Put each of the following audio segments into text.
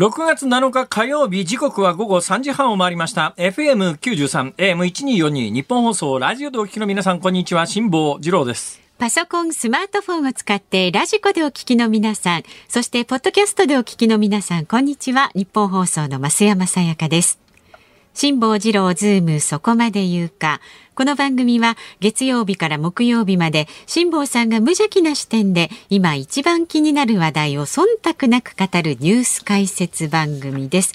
6月7日火曜日時刻は午後3時半を回りました FM93 AM1242 ニッポン放送ラジオでお聞きの皆さんこんにちは辛坊治郎ですパソコン、スマートフォンを使ってラジコでお聞きの皆さん、そしてポッドキャストでお聞きの皆さん、こんにちは。ニッポン放送の増山さやかです。辛坊治郎ズームそこまで言うか。この番組は月曜日から木曜日まで辛坊さんが無邪気な視点で今一番気になる話題を忖度なく語るニュース解説番組です。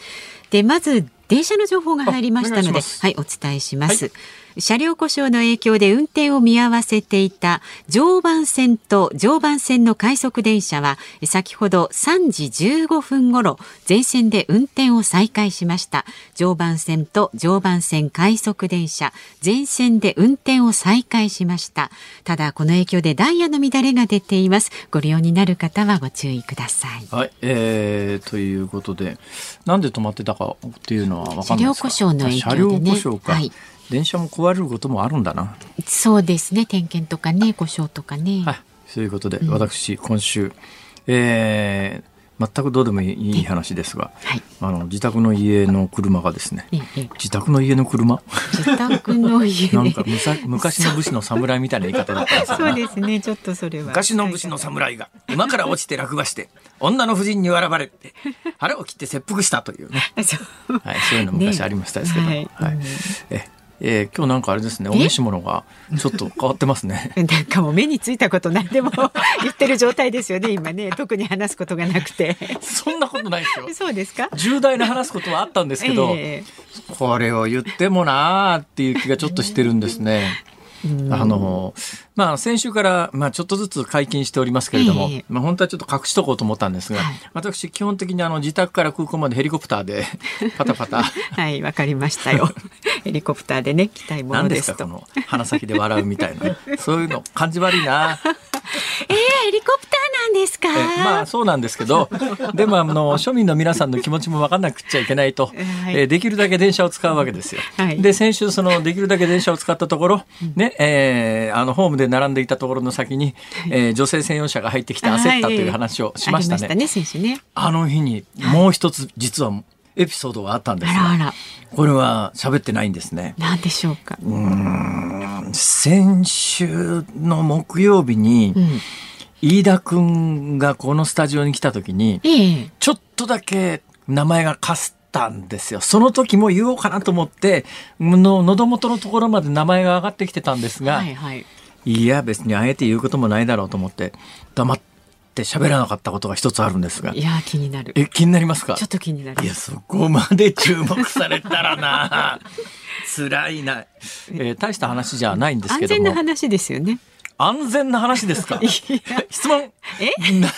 で、まず電車の情報が入りましたので、はい、お伝えします。はい車両故障の影響で運転を見合わせていた常磐線と常磐線の快速電車は先ほど3時15分ごろ全線で運転を再開しました。常磐線と常磐線快速電車全線で運転を再開しました。ただこの影響でダイヤの乱れが出ています。ご利用になる方はご注意ください。はい、えー、ということでなんで止まってたかっていうのは分かんないですか？車両故障の影響で、ね、はい電車も壊れることもあるんだな。そうですね。点検とかね、故障とかね。はい。そういうことで、うん、私今週、えー、全くどうでもいい話ですが、はい、あの自宅の家の車がですね、自宅の家の車？自宅の家。なんか昔の武士の侍みたいな言い方だったんですそう。ですね。ちょっとそれは。昔の武士の侍が馬から落ちて落馬して女の夫人に笑われて腹を切って切腹したというね。はい、そういうの昔ありましたですけど、ね、はい、はい、ええー、今日なんかあれですねお召し物がちょっと変わってますね。なんかもう目についたことないでも 言ってる状態ですよね今ね。特に話すことがなくて。そんなことないですよ。そうですか？重大な話すことはあったんですけど、えー、これを言ってもなーっていう気がちょっとしてるんですねあの、まあ、先週から、まあ、ちょっとずつ解禁しておりますけれども、えー、まあ、本当はちょっと隠しとこうと思ったんですが、はい、私、基本的にあの、自宅から空港までヘリコプターで、パタパタ。はい、わかりましたよ。ヘリコプターでね、来たいものですと。何ですか、この、鼻先で笑うみたいな。そういうの、感じ悪いな。えですか？まあそうなんですけど でもあの庶民の皆さんの気持ちも分かんなくちゃいけないと、はい、えー、できるだけ電車を使うわけですよ。はい、で先週そのできるだけ電車を使ったところ、ねえー、あのホームで並んでいたところの先に、えー、女性専用車が入ってきて焦ったという話をしましたね。あねね。あの日にもう一つ実はエピソードがあったんですが、これは喋ってないんですね。何でしょうか。うん。先週の木曜日に、うん、飯田君がこのスタジオに来た時に、ええ、ちょっとだけ名前がかすったんですよ。その時も言おうかなと思っての喉元のところまで名前が上がってきてたんですが、はいはい、いや別にあえて言うこともないだろうと思って黙って。って喋らなかったことが一つあるんですが。いや気になる。え、気になりますか？ちょっと気になる。いや、そこまで注目されたらな 辛いな。えー、大した話じゃないんですけども。安全な話ですよね。安全な話ですか？質問。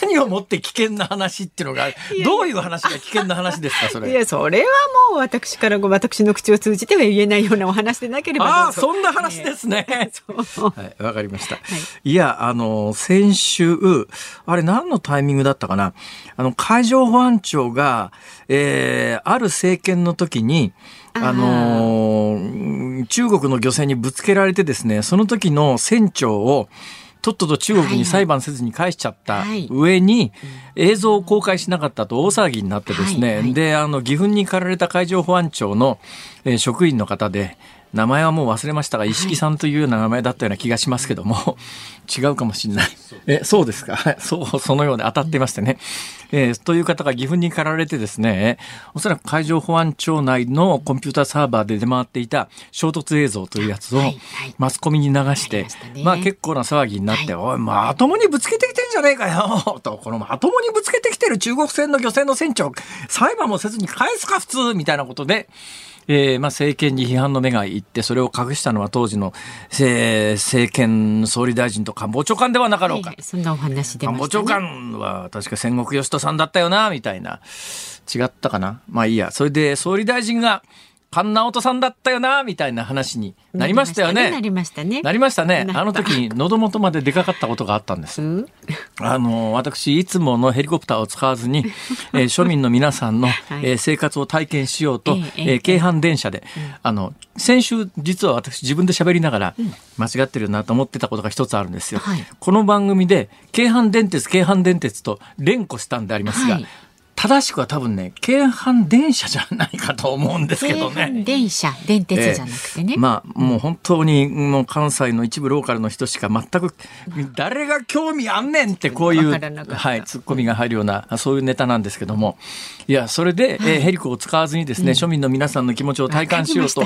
何をもって危険な話っていうのがどういう話が危険な話ですかそれ？いやそれはもう私から私の口を通じては言えないようなお話でなければああそんな話ですね。はいわかりました、はい、いやあの先週あれ何のタイミングだったかな？あの海上保安庁が、えー、ある政権の時にあのー、中国の漁船にぶつけられてですね、その時の船長を、とっとと中国に裁判せずに返しちゃった上に、映像を公開しなかったと大騒ぎになってですね、で、あの、岐阜に駆られた海上保安庁の、え職員の方で、名前はもう忘れましたが、石木さんというような名前だったような気がしますけども、違うかもしれない。え、そうですか？そう、そのようで当たってましてね。えー、という方が岐阜に駆られてですね、おそらく海上保安庁内のコンピューターサーバーで出回っていた衝突映像というやつをマスコミに流して、まあ結構な騒ぎになって、おい、まともにぶつけてきてんじゃねえかよと、このまともにぶつけてきてる中国船の漁船の船長、裁判もせずに返すか普通みたいなことで、えー、まあ政権に批判の目がいって、それを隠したのは当時の、えー、政権総理大臣と官房長官ではなかろうか。はい、そんなお話で、ね、官房長官は確か戦国義人さんだったよな、みたいな。違ったかな？まあいいや。それで総理大臣が、菅直人さんだったよなみたいな話になりましたよね。なりましたね。なりましたね。あの時に喉元まで出かかったことがあったんです。あの私いつものヘリコプターを使わずに、えー、庶民の皆さんの、はい、えー、生活を体験しようと、えー、えー、京阪電車で、あの先週実は私自分で喋りながら、間違ってるなと思ってたことが一つあるんですよ。はい、この番組で京阪電鉄京阪電鉄と連呼したんでありますが。はい正しくは多分ね、京阪電車じゃないかと思うんですけどね。電車、電鉄じゃなくてね。えー、まあ、もう本当に、もう関西の一部ローカルの人しか全く、誰が興味あんねんってこういう、はい、ツッコミが入るような、そういうネタなんですけども。いや、それで、はい、えー、ヘリコを使わずにですね、うん、庶民の皆さんの気持ちを体感しようと。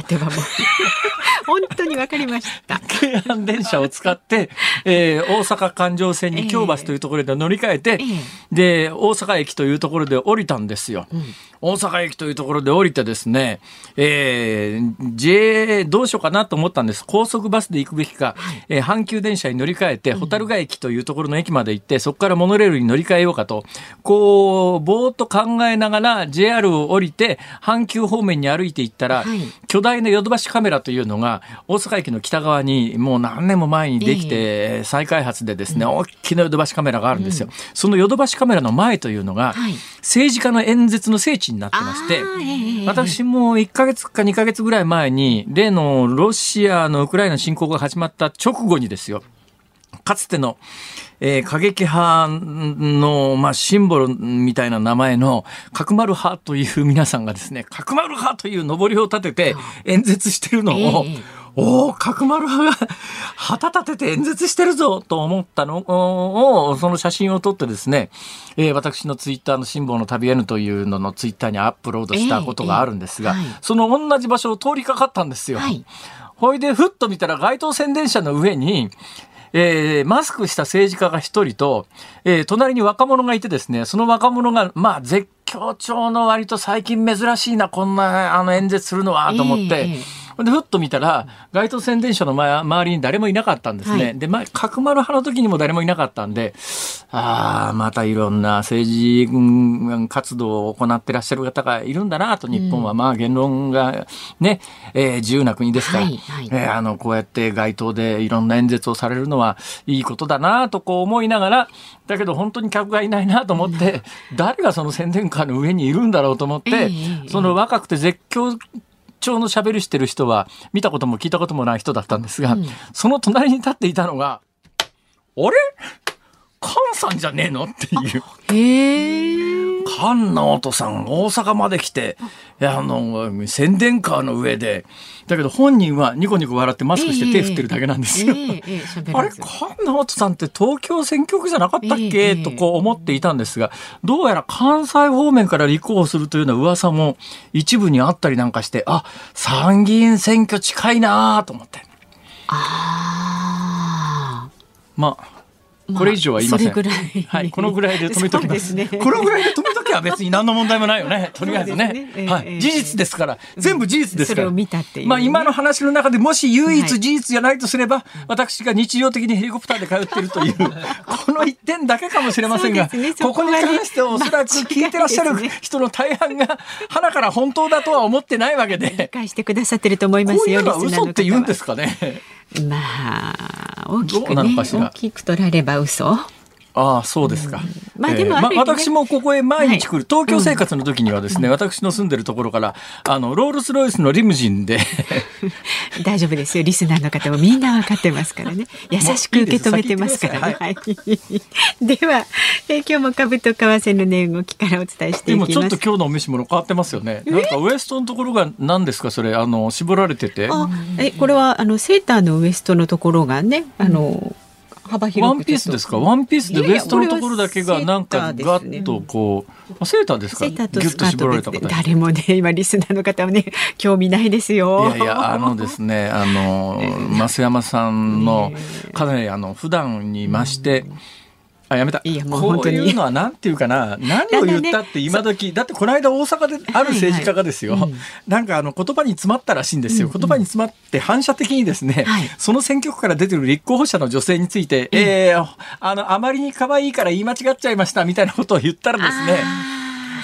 本当にわかりました。京阪電車を使って、えー、大阪環状線に京橋というところで乗り換えて、えー、で、大阪駅というところで降りたんですよ。うん、大阪駅というところで降りてですね、えー、JA どうしようかなと思ったんです。高速バスで行くべきか、はい、えー、阪急電車に乗り換えて、蛍ヶ駅というところの駅まで行って、そこからモノレールに乗り換えようかと、こう、ぼーっと考えながら JR を降りて、阪急方面に歩いていったら、はい、巨大なヨドバシカメラというのが、大阪駅の北側にもう何年も前にできて、再開発でですね、大きなヨドバシカメラがあるんですよ。そのヨドバシカメラの前というのが、政治家の演説の聖地になってまして、私も1ヶ月か2ヶ月ぐらい前に、例のロシアのウクライナ侵攻が始まった直後にですよ、かつての、えー、過激派の、まあ、シンボルみたいな名前の角丸派という皆さんがですね、角丸派という上りを立てて演説してるのを、えーおお、角丸派が旗立てて演説してるぞと思ったのを、その写真を撮ってですね、えー、私のツイッターの辛抱の旅 N というののツイッターにアップロードしたことがあるんですが、えーえーはい、その同じ場所を通りかかったんですよ。はい、ほいで、ふっと見たら街頭宣伝車の上に、えー、マスクした政治家が一人と、えー、隣に若者がいてですね、その若者が、まあ、絶叫調の割と最近珍しいな、こんな、あの、演説するのは、と思って、えーで、ふっと見たら、街頭宣伝車の周りに誰もいなかったんですね。はい、で、まあ、角丸派の時にも誰もいなかったんで、ああ、またいろんな政治活動を行ってらっしゃる方がいるんだなと、日本は。まあ言論がね、えー、自由な国ですから、はいはい、えー、あの、こうやって街頭でいろんな演説をされるのはいいことだなとこう思いながら、だけど本当に客がいないなと思って、誰がその宣伝カーの上にいるんだろうと思って、その若くて絶叫調の喋りしてる人は見たことも聞いたこともない人だったんですが、うん、その隣に立っていたのが、あれ？菅さんじゃねえの？っていう。へえ。菅直人さん、大阪まで来て、あの、宣伝カーの上で、だけど本人はニコニコ笑ってマスクして手振ってるだけなんですよ。あれ、菅直人さんって東京選挙区じゃなかったっけ、とこう思っていたんですが、どうやら関西方面から立候補するというような噂も一部にあったりなんかして、あ、参議院選挙近いなと思って。ああ。まあ、これ以上は言いません。はい、このぐらいで止めときます。このぐらいで止めときは別に何の問題もないよね。とりあえずね。はい、事実ですから、全部事実ですから。まあ今の話の中でもし唯一事実じゃないとすれば、私が日常的にヘリコプターで通っているという、この一点だけかもしれませんが、ここに関しておそらく聞いてらっしゃる人の大半が、鼻から本当だとは思ってないわけで。理解してくださってると思いますよ。こういうのは嘘って言うんですかね。まあ大きく、ね、大きく取られば嘘ああ、そうですか。まあでも、ね、まあ、私もここへ毎日来る、東京生活の時にはですね、うん、私の住んでるところから、あの、ロールスロイスのリムジンで 大丈夫ですよ。リスナーの方もみんな分かってますからね。優しく受け止めてますからね。はい、では、え今日も株と為替の値動きからお伝えしていきます。でもちょっと今日のお召し物変わってますよね。なんかウエストのところが何ですかそれ、あの、絞られてて。え、これは、あの、セーターのウエストのところがね、あの、うん幅広ワンピースですか？ワンピースでウエストのところだけがなんかガッとこう、セーターですかセーターとスカート誰もね今リスナーの方はね 興味ないですよ。いやいやあのですねあの 増山さんのかなりあの普段に増して、うんあやめた。いやもうこういうのはなんていうかな何を言ったって今時、ね、だってこの間大阪である政治家がですよ、はいはい。うん、なんかあの言葉に詰まったらしいんですよ、うん。うん、言葉に詰まって反射的にですね、はい、その選挙区から出てる立候補者の女性について、うん、えー、あのあまりに可愛いから言い間違っちゃいましたみたいなことを言ったらですね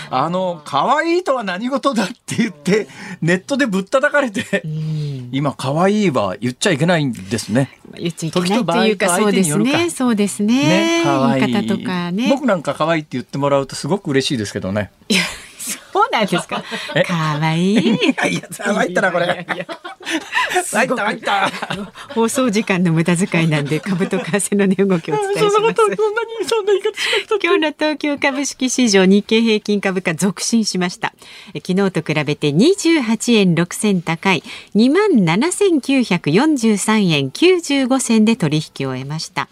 あの、可愛いとは何事だって言って、ネットでぶったたかれて、今、可愛いは言っちゃいけないんですね。言っちゃいけないっていうか、そうですね。そうですね。ね可愛い方とかね。僕なんか可愛いって言ってもらうとすごく嬉しいですけどね。そうなんですか？可愛いい。いや、いや、参ったな、これ。入った入った放送時間の無駄遣いなんで株と為替の値動きをお伝えします。そんなことそんなにそんな言い方しなく今日の東京株式市場日経平均株価続伸しました。昨日と比べて28円6銭高い2万7943円95銭で取引を終えました。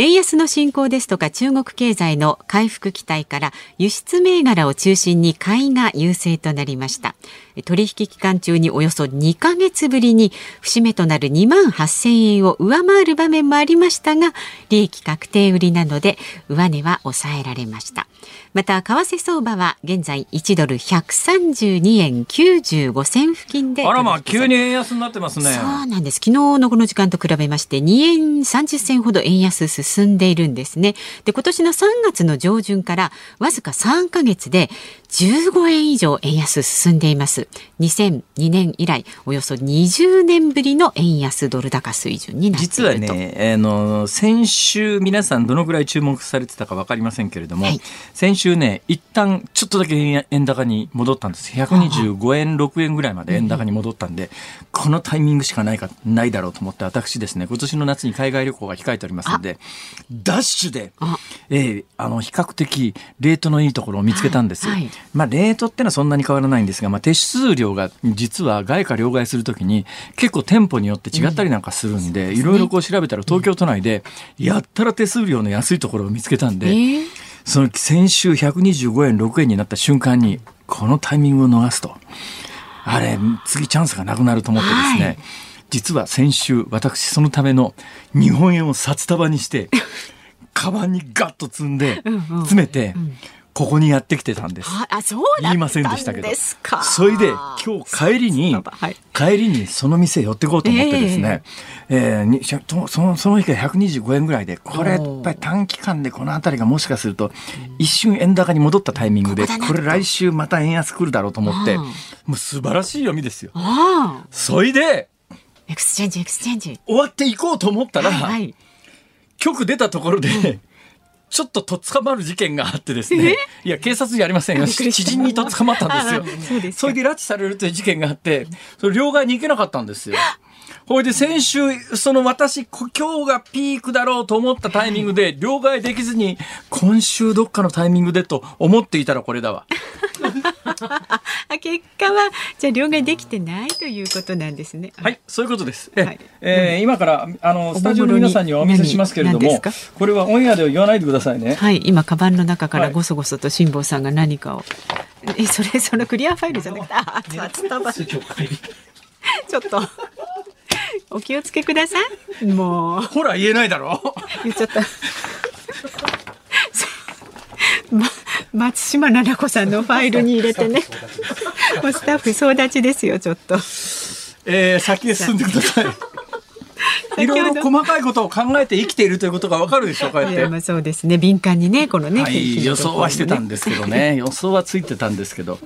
円安の進行ですとか中国経済の回復期待から輸出銘柄を中心に買いが優勢となりました。取引期間中におよそ2ヶ月ぶりに節目となる2万8000円を上回る場面もありましたが利益確定売りなので上値は抑えられました。また為替相場は現在1ドル132円95銭付近であらまあ急に円安になってますね。そうなんです。昨日のこの時間と比べまして2円30銭ほど円安進んでいるんですね。で今年の3月の上旬からわずか3ヶ月で15円以上円安進んでいます。2002年以来およそ20年ぶりの円安ドル高水準になっていると。実はね、あの先週皆さんどのぐらい注目されてたか分かりませんけれども、はい、先週ね一旦ちょっとだけ円高に戻ったんです。125円6円ぐらいまで円高に戻ったんで、うん、このタイミングしかないかないだろうと思って私ですね今年の夏に海外旅行が控えておりますのでダッシュで、えー、あの比較的レートのいいところを見つけたんです、はいはい、まあ、レートってのはそんなに変わらないんですが、まあ、手数料が実は外貨両替するときに結構店舗によって違ったりなんかするんで、いろいろこう調べたら東京都内でやったら手数料の安いところを見つけたんで、えー、その先週125円6円になった瞬間にこのタイミングを逃すと。あれ次チャンスがなくなると思ってですね、はい、実は先週私そのための日本円を札束にして カバンにガッと積んで詰めて、うんうんここにやってきてたんです。あ、そう言いませんでしたけど。それで今日帰りに、はい、帰りにその店寄ってこうと思ってですね、えー、えー、にそのその日が125円ぐらいで、これやっぱり短期間でこの辺りがもしかすると一瞬円高に戻ったタイミングで、これ来週また円安来るだろうと思って、もう素晴らしい読みですよ。それで、 exchange exchange。終わっていこうと思ったら、はいはい、局出たところで、ちょっととっ捕まる事件があってですね。いや、警察じゃありませんよ。知人にとっ捕まったんですよ。それで拉致されるという事件があって、それ両替に行けなかったんですよ。ほいで先週、その私、今日がピークだろうと思ったタイミングで、両替できずに、今週どっかのタイミングでと思っていたらこれだわ。結果はじゃあ両替できてないということなんですね。はい、そういうことです。え、はい、えー、今からあのスタジオの皆さんにはお見せしますけれども、これはオンエアでは言わないでくださいね。はい、今カバンの中からごそごそと辛坊さんが何かを、えそれそのクリアファイルじゃなくて、あ、伝わちょっと。お気をつけください。もう。ほら言えないだろう。言っちゃった。ま、松島奈々子さんのファイルに入れてね。もうスタッフ総立ちですよ、ちょっと。えー、先へ進んでください。いろいろ細かいことを考えて生きているということがわかるでしょうかやっそうですね。敏感にねこのね、はい、予想はしてたんですけどね。予想はついてたんですけど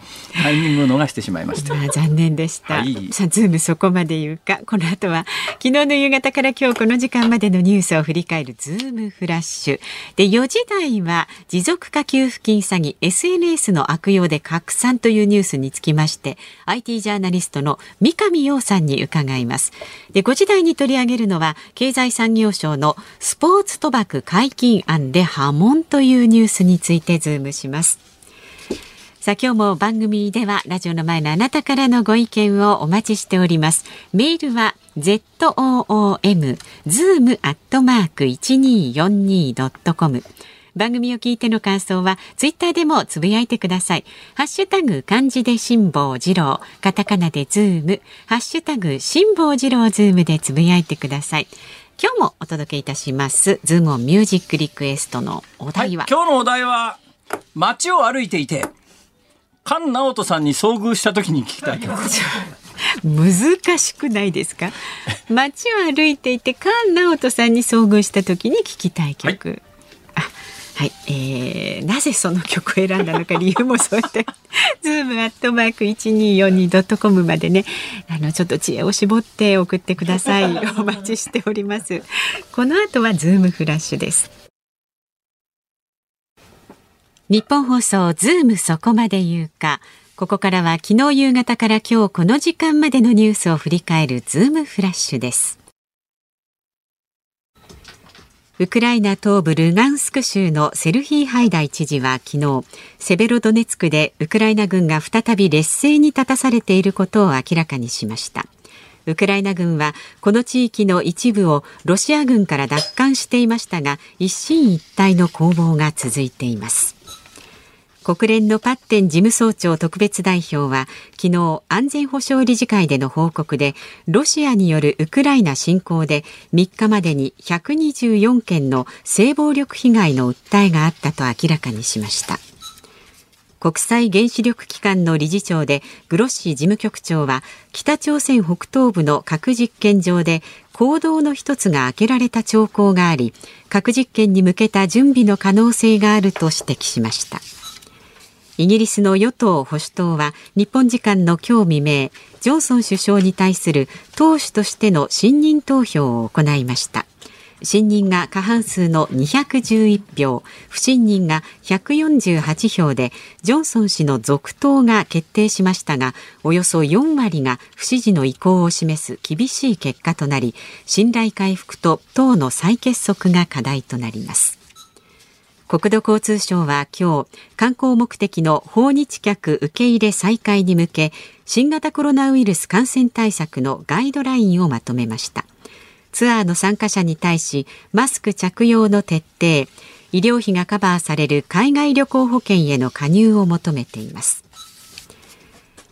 タイミングを逃してしまいました。まあ残念でした。はい、さあズームそこまで言うか。この後は昨日の夕方から今日この時間までのニュースを振り返るズームフラッシュ。で4時台は持続化給付金詐欺 SNS の悪用で拡散というニュースにつきまして IT ジャーナリストの三上洋さんに伺います。で5時台に取り上げるのは経済産業省のスポーツ賭博解禁案で波紋というニュースについてズームします。さあ今日も番組ではラジオの前のあなたからのご意見をお待ちしております。メールは zoom zoom アットマーク 1242.com。番組を聞いての感想はツイッターでもつぶやいてください。ハッシュタグ漢字で辛坊治郎、カタカナでズーム、ハッシュタグ辛坊治郎ズームでつぶやいてください。今日もお届けいたします。ズームミュージックリクエストのお題は、はい、今日のお題は街を歩いていて菅直人さんに遭遇した時に聞きたい曲。難しくないですか？街を歩いていて菅直人さんに遭遇した時に聞きたい曲、はいはい、えー、なぜその曲を選んだのか理由もそうやって ズームアットマーク一二四二ドットコムまでねあのちょっと知恵を絞って送ってください。お待ちしております。この後はズームフラッシュです。ニッポン放送ズームそこまで言うか。ここからは昨日夕方から今日この時間までのニュースを振り返るズームフラッシュですウクライナ東部ルガンスク州のセルヒー・ハイダイ知事は昨日セベロドネツクでウクライナ軍が再び劣勢に立たされていることを明らかにしました。ウクライナ軍はこの地域の一部をロシア軍から奪還していましたが一進一退の攻防が続いています。国連のパッテン事務総長特別代表は昨日安全保障理事会での報告でロシアによるウクライナ侵攻で3日までに124件の性暴力被害の訴えがあったと明らかにしました。国際原子力機関の理事長でグロッシ事務局長は北朝鮮北東部の核実験場で行動の一つが開けられた兆候があり核実験に向けた準備の可能性があると指摘しました。イギリスの与党保守党は日本時間の今日未明ジョンソン首相に対する党首としての信任投票を行いました。信任が過半数の211票不信任が148票でジョンソン氏の続投が決定しましたがおよそ4割が不支持の意向を示す厳しい結果となり信頼回復と党の再結束が課題となります。国土交通省は今日観光目的の訪日客受け入れ再開に向け新型コロナウイルス感染対策のガイドラインをまとめました。ツアーの参加者に対しマスク着用の徹底医療費がカバーされる海外旅行保険への加入を求めています。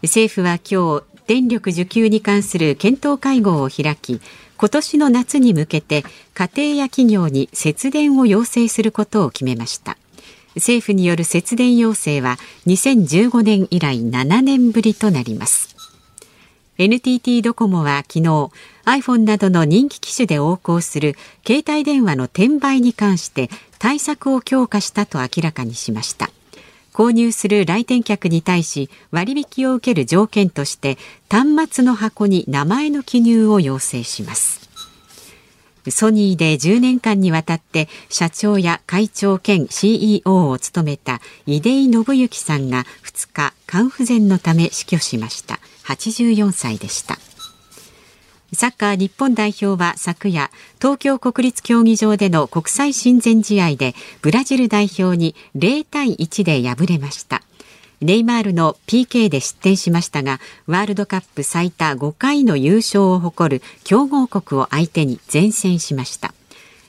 政府は今日電力需給に関する検討会合を開き今年の夏に向けて家庭や企業に節電を要請することを決めました。政府による節電要請は2015年以来7年ぶりとなります。NTT ドコモは昨日 iPhone などの人気機種で横行する携帯電話の転売に関して対策を強化したと明らかにしました。購入する来店客に対し割引を受ける条件として端末の箱に名前の記入を要請します。ソニーで10年間にわたって社長や会長兼 CEO を務めた出井信之さんが2日肝不全のため死去しました。84歳でした。サッカー日本代表は昨夜東京国立競技場での国際親善試合でブラジル代表に0対1で敗れました。ネイマールの PK で失点しましたがワールドカップ最多5回の優勝を誇る強豪国を相手に善戦しました。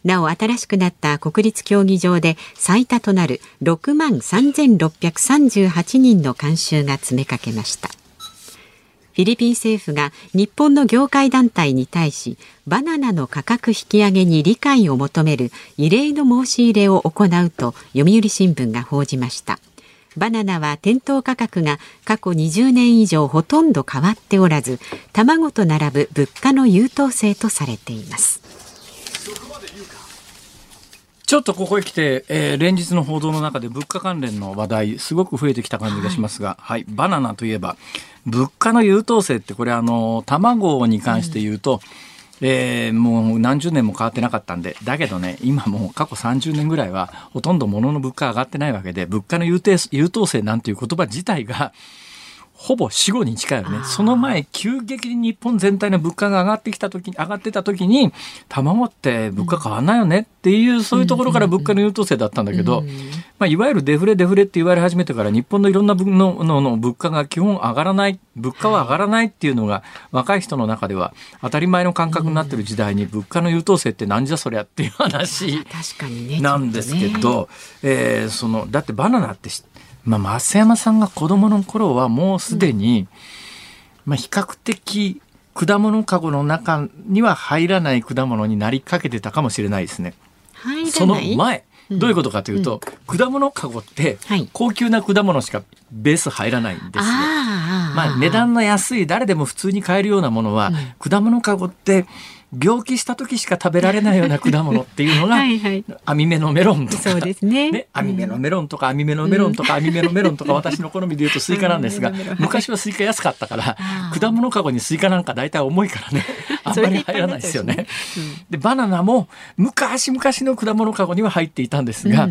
なお新しくなった国立競技場で最多となる6万3638人の観衆が詰めかけました。ィリピン政府が日本の業界団体に対しバナナの価格引き上げに理解を求める異例の申し入れを行うと読売新聞が報じました。バナナは店頭価格が過去20年以上ほとんど変わっておらず卵と並ぶ物価の優等生とされています。ちょっとここへ来て、えー、連日の報道の中で物価関連の話題すごく増えてきた感じがしますが、はい、はい、バナナといえば物価の優等生ってこれあの卵に関して言うと、うん、えー、もう何十年も変わってなかったんでだけどね今もう過去30年ぐらいはほとんど物の物価上がってないわけで物価の優等生なんていう言葉自体がほぼ死後に近いよね。その前、急激に日本全体の物価が上がってきた時に、上がってた時に、卵って物価変わんないよねっていう、そういうところから物価の優等生だったんだけど、まあ、いわゆるデフレデフレって言われ始めてから日本のいろんな分ののの物価が基本上がらない、物価は上がらないっていうのが若い人の中では当たり前の感覚になってる時代に物価の優等生ってなんじゃそりゃっていう話なんですけど、えその、だってバナナって知ってまあ、増山さんが子供の頃はもうすでに、まあ、比較的果物かごの中には入らない果物になりかけてたかもしれないですね。その前、どういうことかというと、うん、果物かごって高級な果物しかベース入らないんですよ。まあ値段の安い誰でも普通に買えるようなものは、うん、果物かごって病気した時しか食べられないような果物っていうのが はい、網目のメロンとか。そうですね。ね網目のメロンとか網目のメロンとか網目のメロンとか私の好みで言うとスイカなんですが 昔はスイカ安かったから果物かごにスイカなんか大体重いからね あんまり入らないですよね。でバナナも昔々の果物かごには入っていたんですが、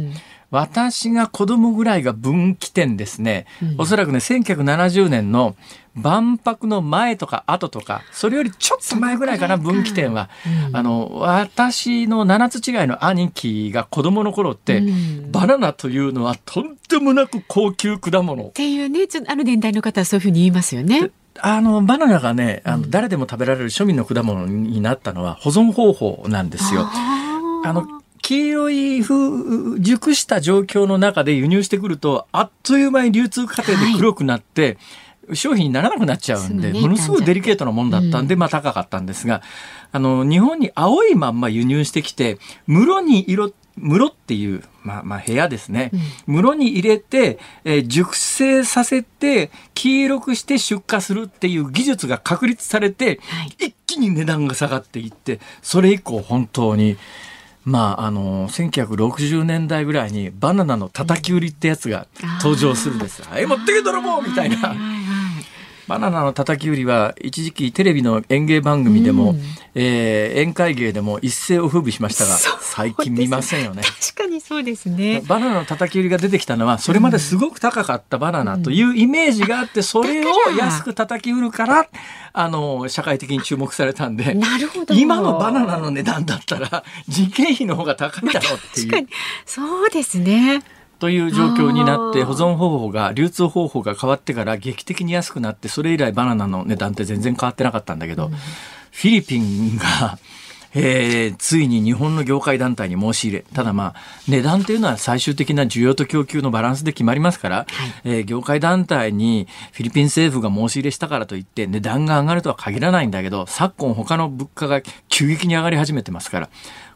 私が子供ぐらいが分岐点ですね。うん、おそらくね、1970年の万博の前とか後とか、それよりちょっと前ぐらいかな、分岐点は。うん、あの、私の7つ違いの兄貴が子供の頃って、うん、バナナというのはとんでもなく高級果物。っていうね、ちょっとある年代の方はそういうふうに言いますよね。あの、バナナがね、あの、誰でも食べられる庶民の果物になったのは保存方法なんですよ。あの、黄色い風、熟した状況の中で輸入してくると、あっという間に流通過程で黒くなって、はい、商品にならなくなっちゃうんで、ね、ものすごいデリケートなもんだったんで、うん、まあ高かったんですが、あの、日本に青いまんま輸入してきて、室に色、室っていう、まあ、まあ部屋ですね。うん、室に入れて、えー、熟成させて、黄色くして出荷するっていう技術が確立されて、はい、一気に値段が下がっていって、それ以降本当に、まあ、あの1960年代ぐらいにバナナの叩き売りってやつが登場するんです。はい、持ってけ泥棒みたいな。バナナの叩き売りは一時期テレビの演芸番組でも、うん、えー、宴会芸でも一世を風靡しましたが最近見ませんよね。確かにそうですね。バナナの叩き売りが出てきたのはそれまですごく高かったバナナというイメージがあって、それを安く叩き売るからあの社会的に注目されたんでなるほど。今のバナナの値段だったら人件費の方が高いだろうっていう。そうですねという状況になって保存方法が流通方法が変わってから劇的に安くなってそれ以来バナナの値段って全然変わってなかったんだけど、うん、フィリピンがえー、ついに日本の業界団体に申し入れ、ただまあ、値段というのは最終的な需要と供給のバランスで決まりますから、はい、えー、業界団体にフィリピン政府が申し入れしたからといって値段が上がるとは限らないんだけど、昨今他の物価が急激に上がり始めてますから、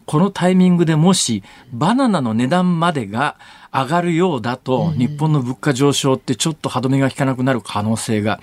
このタイミングでもしバナナの値段までが上がるようだと、日本の物価上昇ってちょっと歯止めが効かなくなる可能性が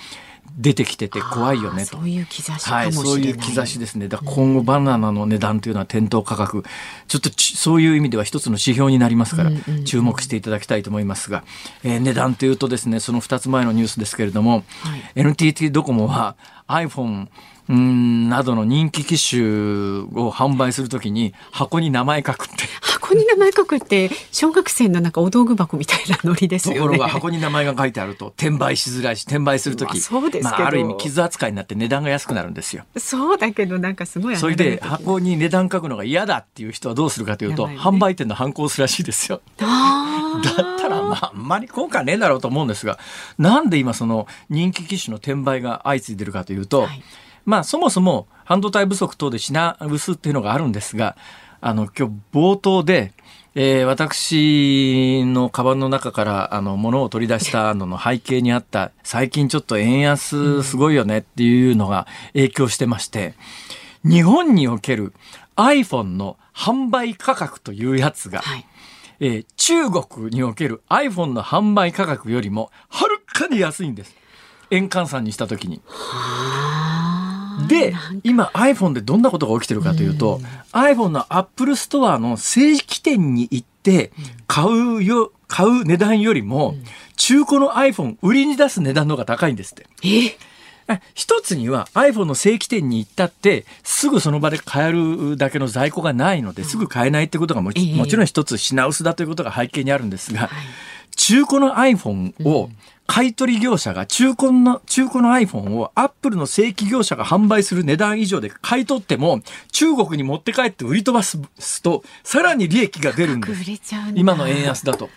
出てきてて怖いよねと。そういう兆しはい、そういう兆しですね。だ今後バナナの値段というのは店頭価格、ちょっとそういう意味では一つの指標になりますから、注目していただきたいと思いますが、えー、値段というとですね、その2つ前のニュースですけれども、はい、NTT ドコモは iPhone うんなどの人気機種を販売するときに箱に名前書くって。箱に名前書くって小学生のなんかお道具箱みたいなノリですよね。ところが箱に名前が書いてあると転売しづらいし転売するとき、そうですまあ、ある意味傷扱いになって値段が安くなるんですよ。そうだけどなんかすごいそれで箱に値段書くのが嫌だっていう人はどうするかというと、ね、販売店の反抗するらしいですよ。だったらまああんまり効果ねえだろうと思うんですがなんで今その人気機種の転売が相次いでるかというと、はいまあそもそも半導体不足等で品薄っていうのがあるんですが、あの今日冒頭で、えー、私のカバンの中からあの物を取り出したのの背景にあった最近ちょっと円安すごいよねっていうのが影響してまして、日本における iPhone の販売価格というやつが、はい、えー、中国における iPhone の販売価格よりもはるかに安いんです。円換算にしたときに。で、今 iPhone でどんなことが起きてるかというと、iPhone の Apple Store の正規店に行って買うよ、買う値段よりも、中古の iPhone 売りに出す値段の方が高いんですって。え？一つには iPhone の正規店に行ったってすぐその場で買えるだけの在庫がないのですぐ買えないってことがもち,、もちろん一つ品薄だということが背景にあるんですが、中古の iPhone を買取業者が中古の、中古の iPhone をアップルの正規業者が販売する値段以上で買い取っても、中国に持って帰って売り飛ばすと、さらに利益が出るんです。今の円安だと。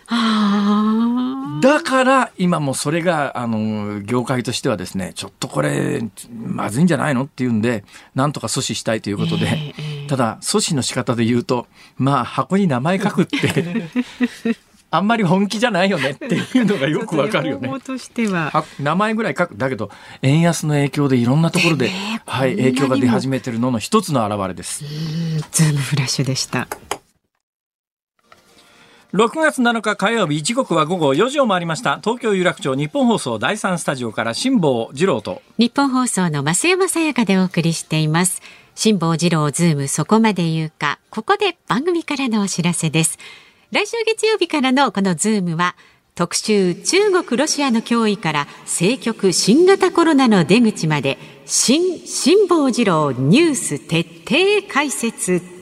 だから、今もそれが、あの、業界としてはですね、ちょっとこれ、まずいんじゃないのっていうんで、なんとか阻止したいということで、えー、ただ、阻止の仕方で言うと、まあ、箱に名前書くって あんまり本気じゃないよねっていうのがよくわかるよね。としては名前ぐらい書くだけど円安の影響でいろんなところで、はい、影響が出始めてるのの一つの表れです。ズームフラッシュでした。6月7日火曜日時刻は午後4時を回りました東京有楽町ニッポン放送第3スタジオから辛坊治郎とニッポン放送の増山さやかでお送りしています辛坊治郎ズームそこまで言うかここで番組からのお知らせです来週月曜日からのこのズームは特集中国ロシアの脅威から政局新型コロナの出口まで新辛坊治郎ニュース徹底解説。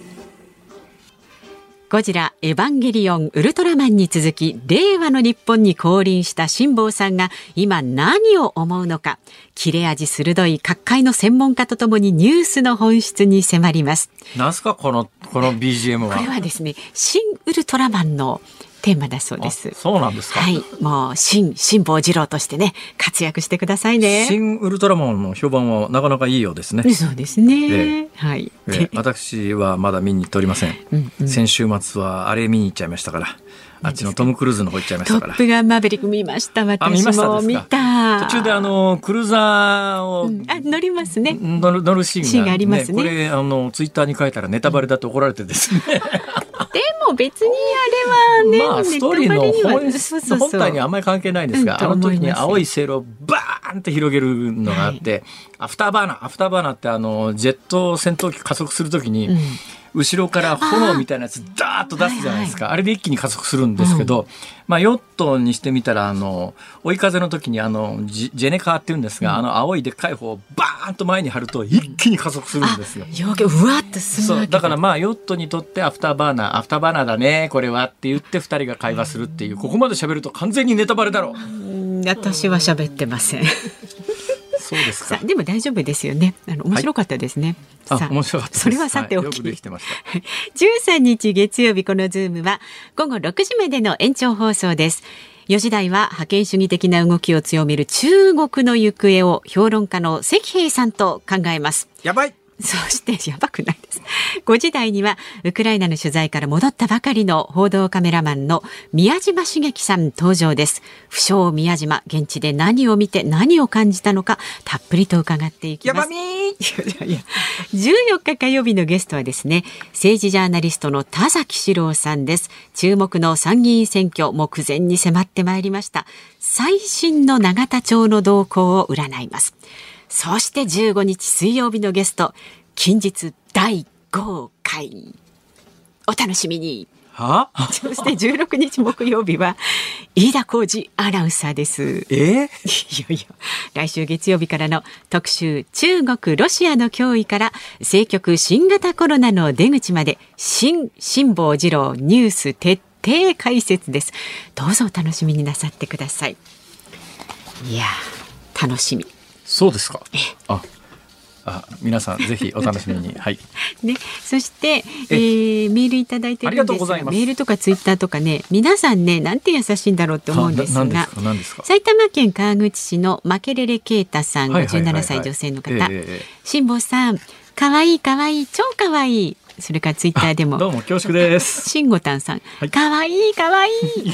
ゴジラ、エヴァンゲリオン、ウルトラマンに続き、令和の日本に降臨した辛坊さんが今何を思うのか、切れ味鋭い各界の専門家とともにニュースの本質に迫ります。なんすかこの、この BGM は？これはですね、新ウルトラマンのテーマだそうです。そうなんですか。はい、もう新辛坊治郎としてね活躍してくださいね。新ウルトラマンの評判はなかなかいいようですね。そうですね。ええ、はい、ええ。私はまだ見に行っておりません。うんうん、先週末はあれ見に行っちゃいましたから。あっちのトム・クルーズの方行っちゃいましたから。トップガンマーベリック見ました。私も見た。途中であのクルーザーを、うん、あ乗りますね。乗る乗るシーンが、ね、シーンがありますね。これあのツイッターに書いたらネタバレだと怒られてですね。でも別にあれはね、まあ、ストーリーの本本体にあんまり関係ないんですが、うん、あの時に青いセイルをバーンって広げるのがあって、はい、アフターバーナーアフターバーナーってあのジェット戦闘機加速するときに、うん後ろから炎みたいなやつダーッと出すじゃないですか。あ,、れで一気に加速するんですけど、うん、まあ、ヨットにしてみたらあの追い風の時にあのジジェネカーっていうんですが、うん、あの青いでっかい帆をバーンと前に張ると一気に加速するんですよ。うわっとそうだからまあヨットにとってアフターバーナーアフターバーナーだねこれはって言って二人が会話するっていうここまで喋ると完全にネタバレだろう。私は喋ってません。そうですか。でも大丈夫ですよね。あの面白かったですね。はい、さあ、面白かったそれはさておき。はい、十三日月曜日このズームは午後六時までの延長放送です。4時台は覇権主義的な動きを強める中国の行方を評論家の関平さんと考えます。やばい。そしてやばくないです。5時台にはウクライナの取材から戻ったばかりの報道カメラマンの宮島茂樹さん登場です。不詳宮島、現地で何を見て何を感じたのかたっぷりと伺っていきます。やばみー14日火曜日のゲストはですね、政治ジャーナリストの田崎史郎さんです。注目の参議院選挙目前に迫ってまいりました。最新の永田町の動向を占います。そして15日水曜日のゲスト、近日第5回。お楽しみに。は？そして16日木曜日は飯田浩二アナウンサーです。え？ー、いやいや来週月曜日からの特集中国ロシアの脅威から政局新型コロナの出口まで新辛坊治郎ニュース徹底解説です。どうぞお楽しみになさってください。いや楽しみ。そうですか？あ、あ皆さんぜひお楽しみに。はい。ね、そして、えー、メールいただいてるんですが、メールとかツイッターとかね、皆さんね、なんて優しいんだろうと思うんですが、埼玉県川口市のマケレレケータさん、57歳女性の方、辛坊さん、かわいいかわいい、超かわいい。それからツイッターでも。どうも恐縮です。慎吾たんさん、かわいいかわい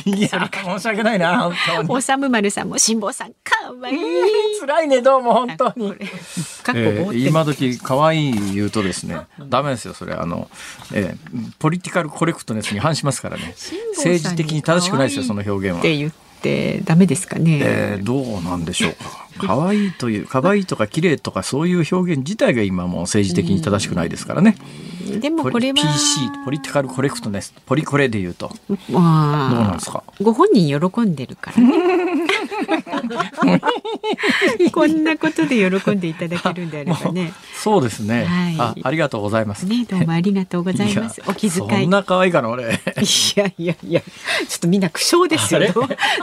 い。いや、申し訳ないな。おさむまるさんも辛坊さん、かわいい。辛いね、どうも本当に。えー、今時可愛い言うとですね、ダメですよ、それあの、えー、ポリティカルコレクトネスに反しますからね。政治的に正しくないですよ、その表現は。って言ってダメですかね。えー、どうなんでしょうか。可愛いという可愛いとか綺麗とかそういう表現自体が今も政治的に正しくないですからね。でもこれは PC ポリティカルコレクトネスポリコレで言うと。どうなんですか？ご本人喜んでるから、ね、こんなことで喜んでいただけるんであればね。そうですね、はい、あありがとうございます。ねどうもありがとうございます。お気遣い。そんな可愛いかな俺。いやいやいやちょっとみんな苦笑ですよ。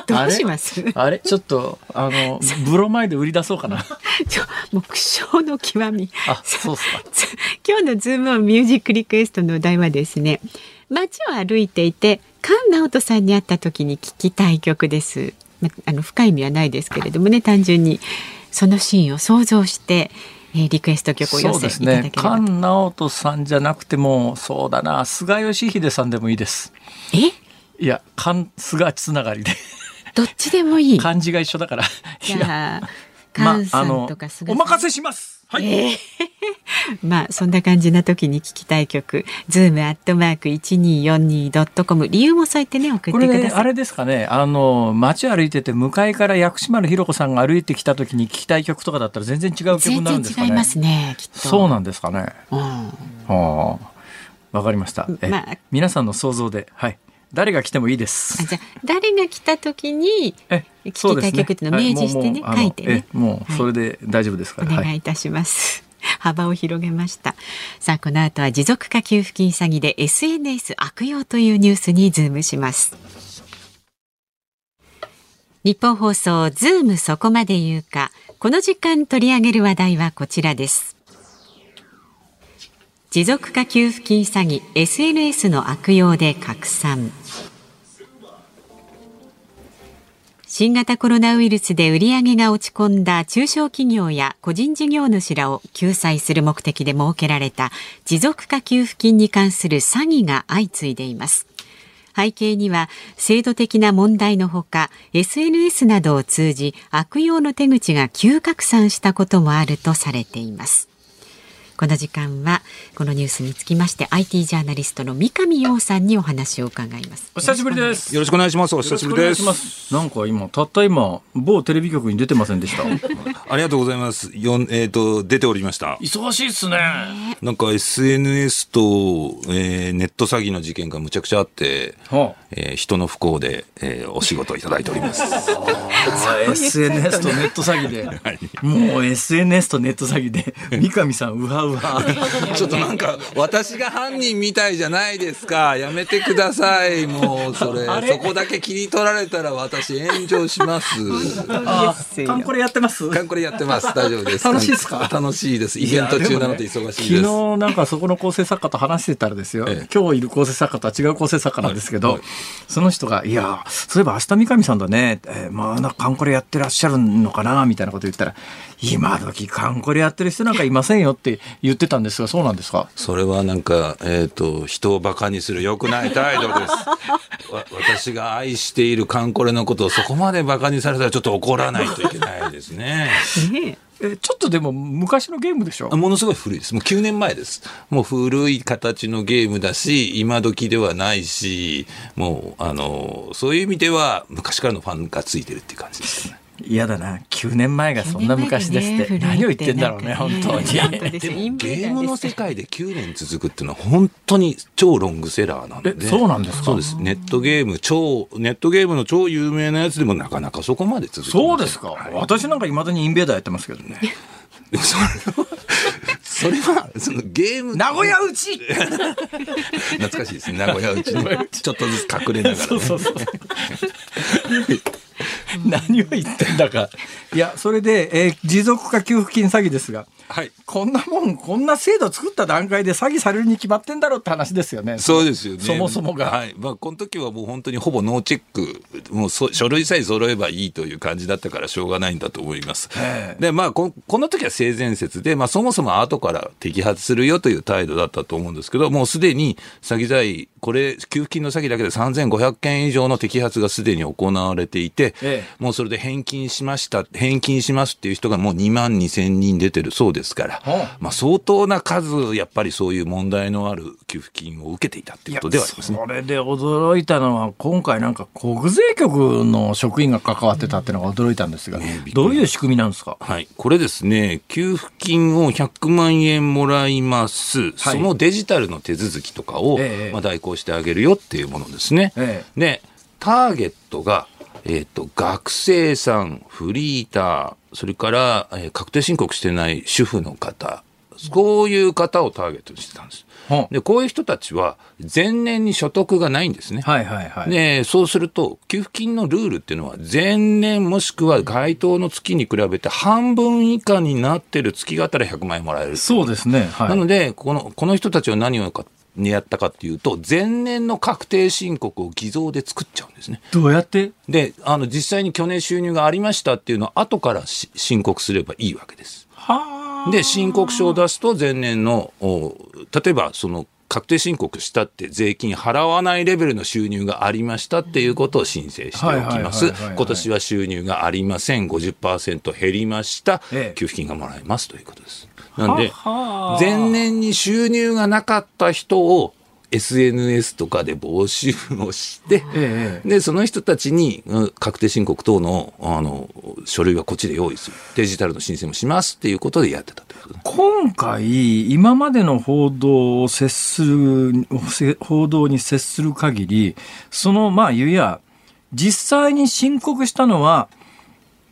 どうします？あれ？ちょっとあのブロマイド売り出そうかな。ちょもう苦笑の極み。あそうっすか。今日のズームはミュージックリクエストのお題はですね街を歩いていて菅直人さんに会った時に聞きたい曲です。あの深い意味はないですけれどもね単純にそのシーンを想像してえー、リクエスト曲を寄せていただければね。菅直人さんじゃなくてもそうだな。菅義偉さんでもいいです。え？いや菅菅つながりで。どっちでもいい。漢字が一緒だから。いや菅さんとか菅さん、まあ、お任せしますはい、えー、まあそんな感じな時に聞きたい曲ズームアットマーク一二四二ドットコム理由も添えてね送ってください。これ、あれですかねあの街歩いてて向かいから薬師丸ひろ子さんが歩いてきた時に聞きたい曲とかだったら全然違う曲になるんですかね。違いますねきっと。そうなんですかね。うん。はあ。わかりました。まあ、皆さんの想像ではい。誰が来てもいいです。じゃ誰が来た時に聞きたい曲っていうのを明示してね、はい、書いてね。もうそれで大丈夫ですから。お願いいたします。幅を広げましたさあこの後は持続化給付金詐欺で SNS 悪用というニュースにズームしますニッポン放送ズームそこまで言うかこの時間取り上げる話題はこちらです持続化給付金詐欺 SNS の悪用で拡散。新型コロナウイルスで売り上げが落ち込んだ中小企業や個人事業主らを救済する目的で設けられた持続化給付金に関する詐欺が相次いでいます。背景には制度的な問題のほか SNS などを通じ悪用の手口が急拡散したこともあるとされています。この時間はこのニュースにつきまして IT ジャーナリストの三上洋さんにお話を伺います。お久しぶりです。よろしくお願いします。お久しぶりです。なんか今たった今某テレビ局に出てませんでした。ありがとうございます。よんえっ、ー、と出ておりました。忙しいっすね。なんか SNS と、えー、ネット詐欺の事件がむちゃくちゃあって、はあ、えー、人の不幸で、えー、お仕事をいただいております。SNS とネット詐欺で、はい、もう SNS とネット詐欺で三上さんうわうわ。ちょっとなんか私が犯人みたいじゃないですか。やめてください。もうそれ。そこだけ切り取られたら私炎上します。カンコレやってます？カンコレやってます。大丈夫です。楽しいですか？楽しいです。イベント中なので忙しいです、ね、昨日なんかそこの構成作家と話してたらですよ、ええ、今日いる構成作家とは違う構成作家なんですけど、はい。はい、その人が「いやそういえば明日三上さんだね、えー、まあなカンコレやってらっしゃるのかな」みたいなこと言ったら「今時カンコレやってる人なんかいませんよ」って言ってたんですがそうなんですか？それはなんか、えーと、人をバカにする良くない態度です私が愛しているカンコレのことをそこまでバカにされたらちょっと怒らないといけないですね。ねえちょっとでも昔のゲームでしょ？ものすごい古いです。もう9年前です。もう古い形のゲームだし、今時ではないし、もう、あの、そういう意味では昔からのファンがついてるっていう感じですね。嫌だな。9年前がそんな昔ですって、何を言ってんだろうね 本当に。ゲームの世界で9年続くっていうのは本当に超ロングセラーなんで。そうなんですそうです。ネットゲーム超ネットゲームの超有名なやつでもなかなかそこまで続くそうですか、はい、私なんかいまだにインベーダーやってますけどね。それはそのゲーム名古屋うち！懐かしいですね。名古屋うちね ちょっとずつ隠れながら、ね、そうそうそう何を言ってんだか。いや、それで、えー、持続化給付金詐欺ですが、はい、こんなもん、こんな制度作った段階で詐欺されるに決まってんだろうって話ですよね。そうですよね。そもそもが。はい。まあ、この時はもう本当にほぼノーチェック、もう書類さえ揃えばいいという感じだったからしょうがないんだと思います。で、まあこ、この時は性善説で、まあ、そもそも後から摘発するよという態度だったと思うんですけど、もうすでに詐欺罪、これ、給付金の詐欺だけで3500件以上の摘発がすでに行われていて、ええ、もうそれで返金しました、返金しますっていう人がもう2万2000人出てるそうですから、まあ、相当な数、やっぱりそういう問題のある給付金を受けていたっていうことではありますね。それで驚いたのは、今回なんか国税局の職員が関わってたっていうのが驚いたんですが、ね、どういう仕組みなんですか？はい。これですね、給付金を100万円もらいます。はい、そのデジタルの手続きとかを、ええ、まあ、代行してあげるよっていうものですね。え、で、ターゲットが、えっ、ー、と、学生さん、フリーター、それから、えー、確定申告してない主婦の方、こういう方をターゲットにしてたんです。で、こういう人たちは前年に所得がないんですね。はいはいはい。で、そうすると、給付金のルールっていうのは、前年もしくは該当の月に比べて半分以下になってる月があったら100万円もらえる。そうですね。はい、なので、この、この人たちは何をかにやったかっていうと、前年の確定申告を偽造で作っちゃうんですね。どうやって？で、あの、実際に去年収入がありましたっていうのを後から申告すればいいわけです。はで、申告書を出すと前年の、例えばその確定申告したって税金払わないレベルの収入がありましたっていうことを申請しておきます。今年は収入がありません。50%減りました。給付金がもらえますということです。なんで、前年に収入がなかった人を SNS とかで募集をして、ええ、で、その人たちに確定申告等のあの書類はこっちで用意する。デジタルの申請もしますっていうことでやってたということ、今回、今までの報道を接する、報道に接する限り、その、まあ、いや、実際に申告したのは、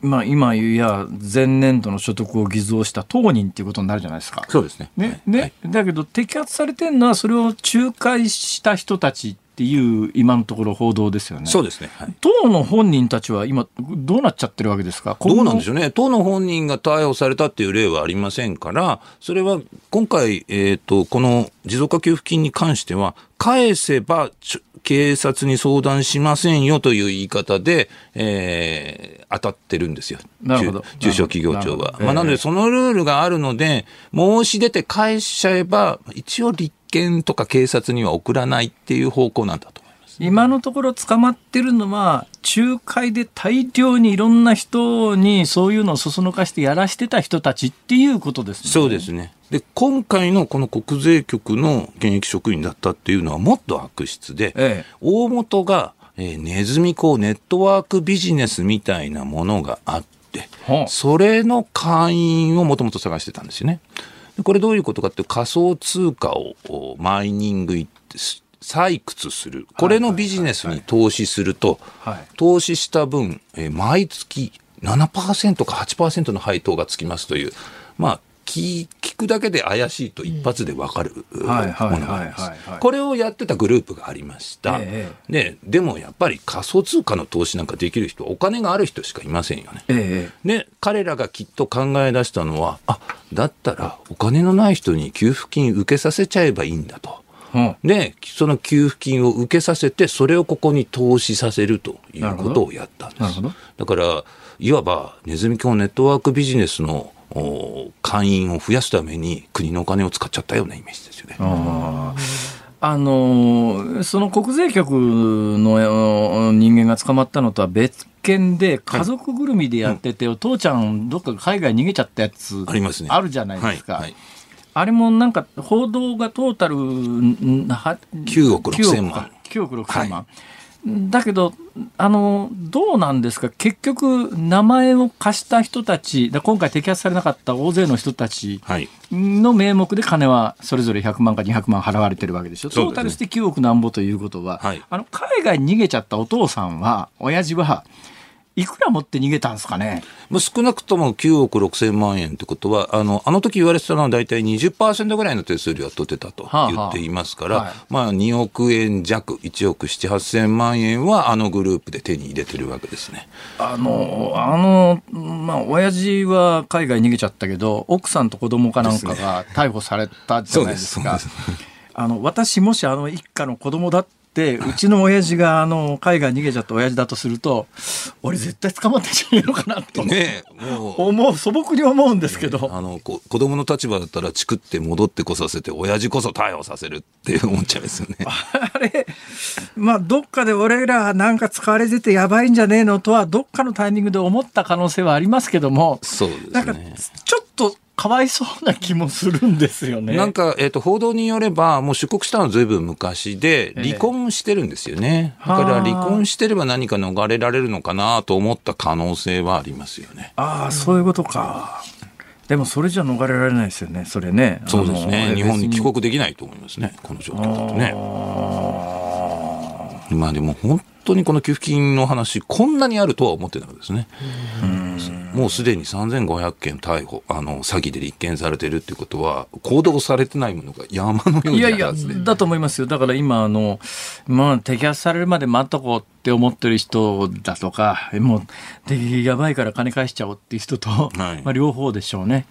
まあ、今言うや前年度の所得を偽造した当人っていうことになるじゃないですか。そうですね。ね、ね、はい、だけど摘発されてるのはそれを仲介した人たちっていう今のところ報道ですよね。そうですね。はい、党の本人たちは今どうなっちゃってるわけですか？どうなんでしょうね。党の本人が逮捕されたっていう例はありませんから、それは今回えっ、ー、とこの持続化給付金に関しては返せば警察に相談しませんよという言い方で、えー、当たってるんですよ。なるほど。中小企業庁は。なまあ、なので、そのルールがあるので、申し出て返しちゃえば、一応立検とか警察には送らないっていう方向なんだと思います。今のところ捕まってるのは、仲介で大量にいろんな人にそういうのをそそのかしてやらしてた人たちっていうことですね。そうですね。で、今回のこの国税局の現役職員だったっていうのはもっと悪質で、ええ、大元が、えー、ネズミ講ネットワークビジネスみたいなものがあって、それの会員をもともと探してたんですよね。これどういうことかって仮想通貨をマイニング採掘する。これのビジネスに投資すると、投資した分、え毎月7%か8%の配当がつきますという、まあ、聞くだけで怪しいと一発で分かるものがあります。これをやってたグループがありました。ええ、ででもやっぱり仮想通貨の投資なんかできる人、お金がある人しかいませんよね。え、で、彼らがきっと考え出したのは、あだったらお金のない人に給付金受けさせちゃえばいいんだと。で、その給付金を受けさせて、それをここに投資させるということをやったんです。だから、いわばネズミ教ネットワークビジネスの会員を増やすために国のお金を使っちゃったようなイメージですよね。あのその国税局の人間が捕まったのとは別件で家族ぐるみでやってて、はい、お父ちゃんどっか海外逃げちゃったやつありますねあるじゃないですか。はいはいあれもなんか報道がトータル9億6千万。9億6千万。はいだけど、あの、どうなんですか？結局、名前を貸した人たち、今回摘発されなかった大勢の人たちの名目で金はそれぞれ100万か200万払われてるわけでしょ？トータルして9億なんぼということは、はい、あの、海外に逃げちゃったお父さんは、親父は、いくら持って逃げたんですかね？もう少なくとも9億6千万円ってことは、あの、あの時言われてたのは大体20%ぐらいの手数料は取ってたと言っていますから、はあはあはい、まあ2億円弱、1億7、8千万円はあのグループで手に入れてるわけですね。あの、あの、まあ、親父は海外逃げちゃったけど、奥さんと子供かなんかが逮捕されたじゃないですか。あの、私もしあの一家の子供だっ、うちの親父があの海外逃げちゃった親父だとすると、俺絶対捕まってんじゃねえのかなと、ね、もう。思う素朴に思うんですけど、ね、あの子供の立場だったらチクって戻ってこさせて親父こそ逮捕させるって思っちゃいますよね。あれまあどっかで俺らなんか使われててやばいんじゃねえのとはどっかのタイミングで思った可能性はありますけども。そうですね。なんかちょっとかわいそうな気もするんですよね。なんか、えっ、ー、と、報道によれば、もう出国したのはずいぶん昔で、離婚してるんですよね。えー、だから離婚してれば何か逃れられるのかなと思った可能性はありますよね。ああ、そういうことか。でもそれじゃ逃れられないですよね、それね。そうですね。日本に帰国できないと思いますね、この状況だとね。まあでも本当にこの給付金の話、こんなにあるとは思ってなかったですね。もうすでに3500件逮捕、あの詐欺で立件されてるっていうことは、行動されてないものが山のようにいやいや、だと思いますよ。だから今、あの、まあ、摘発されるまで待っとこうって思ってる人だとか、もう、でやばいから金返しちゃおうっていう人と、はい、まあ、両方でしょうね。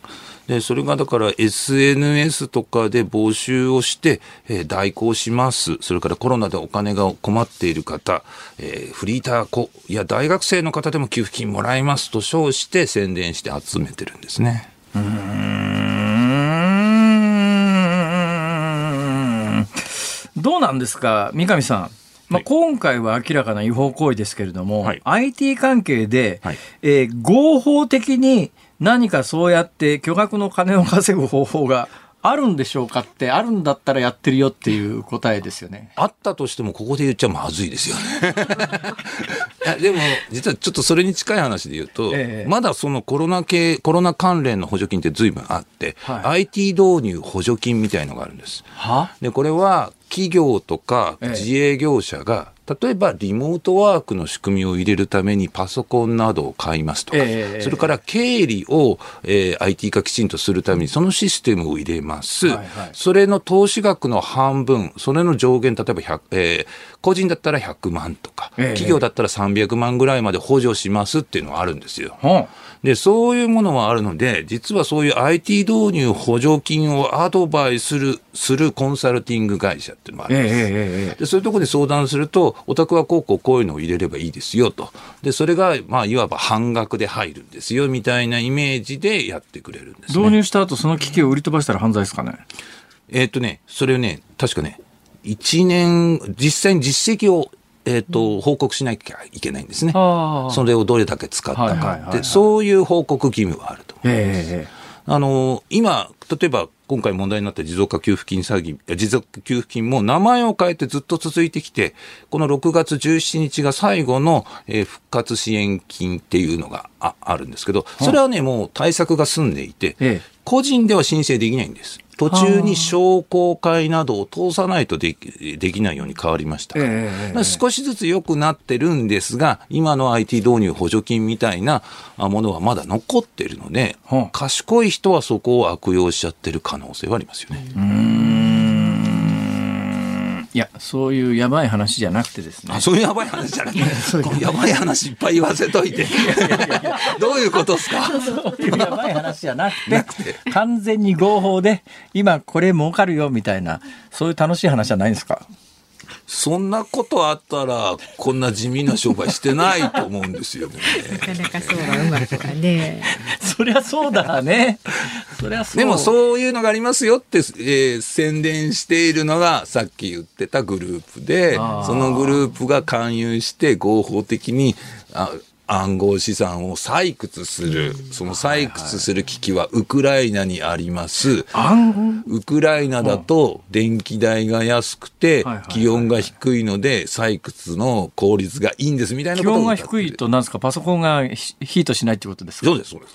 でそれがだから SNS とかで募集をして、えー、代行します。それからコロナでお金が困っている方、えー、フリーター子や大学生の方でも給付金もらいますと称して宣伝して集めてるんですね。うんどうなんですか三上さん。まあ、今回は明らかな違法行為ですけれども、はい、IT 関係で、はい、えー、合法的に何かそうやって巨額の金を稼ぐ方法があるんでしょうかってあるんだったらやってるよっていう答えですよね。あったとしてもここで言っちゃまずいですよね。でも実はちょっとそれに近い話で言うと、ええ、まだそのコロナ系コロナ関連の補助金って随分あって、はい、IT 導入補助金みたいのがあるんです。でこれは企業とか自営業者が例えばリモートワークの仕組みを入れるためにパソコンなどを買いますとか、えー、それから経理を、えー、IT 化きちんとするためにそのシステムを入れます、はいはい、それの投資額の半分、それの上限、例えば100、えー、個人だったら100万とか、えー、企業だったら300万ぐらいまで補助しますっていうのがあるんですよ。で、そういうものはあるので、実はそういう IT 導入補助金をアドバイスする、するコンサルティング会社っていうのもあるんです。えー、でそういうところに相談すると、お宅はこうこうこういうのを入れればいいですよと。で、それが、まあ、いわば半額で入るんですよ、みたいなイメージでやってくれるんです、ね、導入した後、その機器を売り飛ばしたら犯罪ですかね？えっとね、それをね、確かね、1年、実際に実績をえーと、報告しなきゃいけないんですね、それをどれだけ使ったかって、そういう報告義務はあると思います。あの今、例えば今回問題になった持続化給付金詐欺、持続給付金も名前を変えてずっと続いてきて、この6月17日が最後の、えー、復活支援金っていうのがああるんですけど、それはね、もう対策が済んでいて、個人では申請できないんです。途中に商工会などを通さないとできできないように変わりました、えー、少しずつ良くなってるんですが、今の IT 導入補助金みたいなものはまだ残ってるので、賢い人はそこを悪用しちゃってる可能性はありますよね。いや、そういうやばい話じゃなくてですね。あ、そういうやばい話じゃなくて、やばい。話いっぱい言わせといて。どういうことですか？そういうやばい話じゃなくて、完全に合法で、今これ儲かるよみたいな、そういう楽しい話じゃないんですか？そんなことあったら、こんな地味な商売してないと思うんですよ、ね。なかなかそうはうまくはね。そりゃそうだね。そりゃそう。でもそういうのがありますよって、えー、宣伝しているのが、さっき言ってたグループで、そのグループが勧誘して合法的に、あ暗号資産を採掘する、その採掘する機器はウクライナにあります。ウクライナだと電気代が安くて、気温が低いので採掘の効率がいいんですみたいなこと気温が低いと、なんですか、パソコンがヒートしないってことですか？そうです、そうです。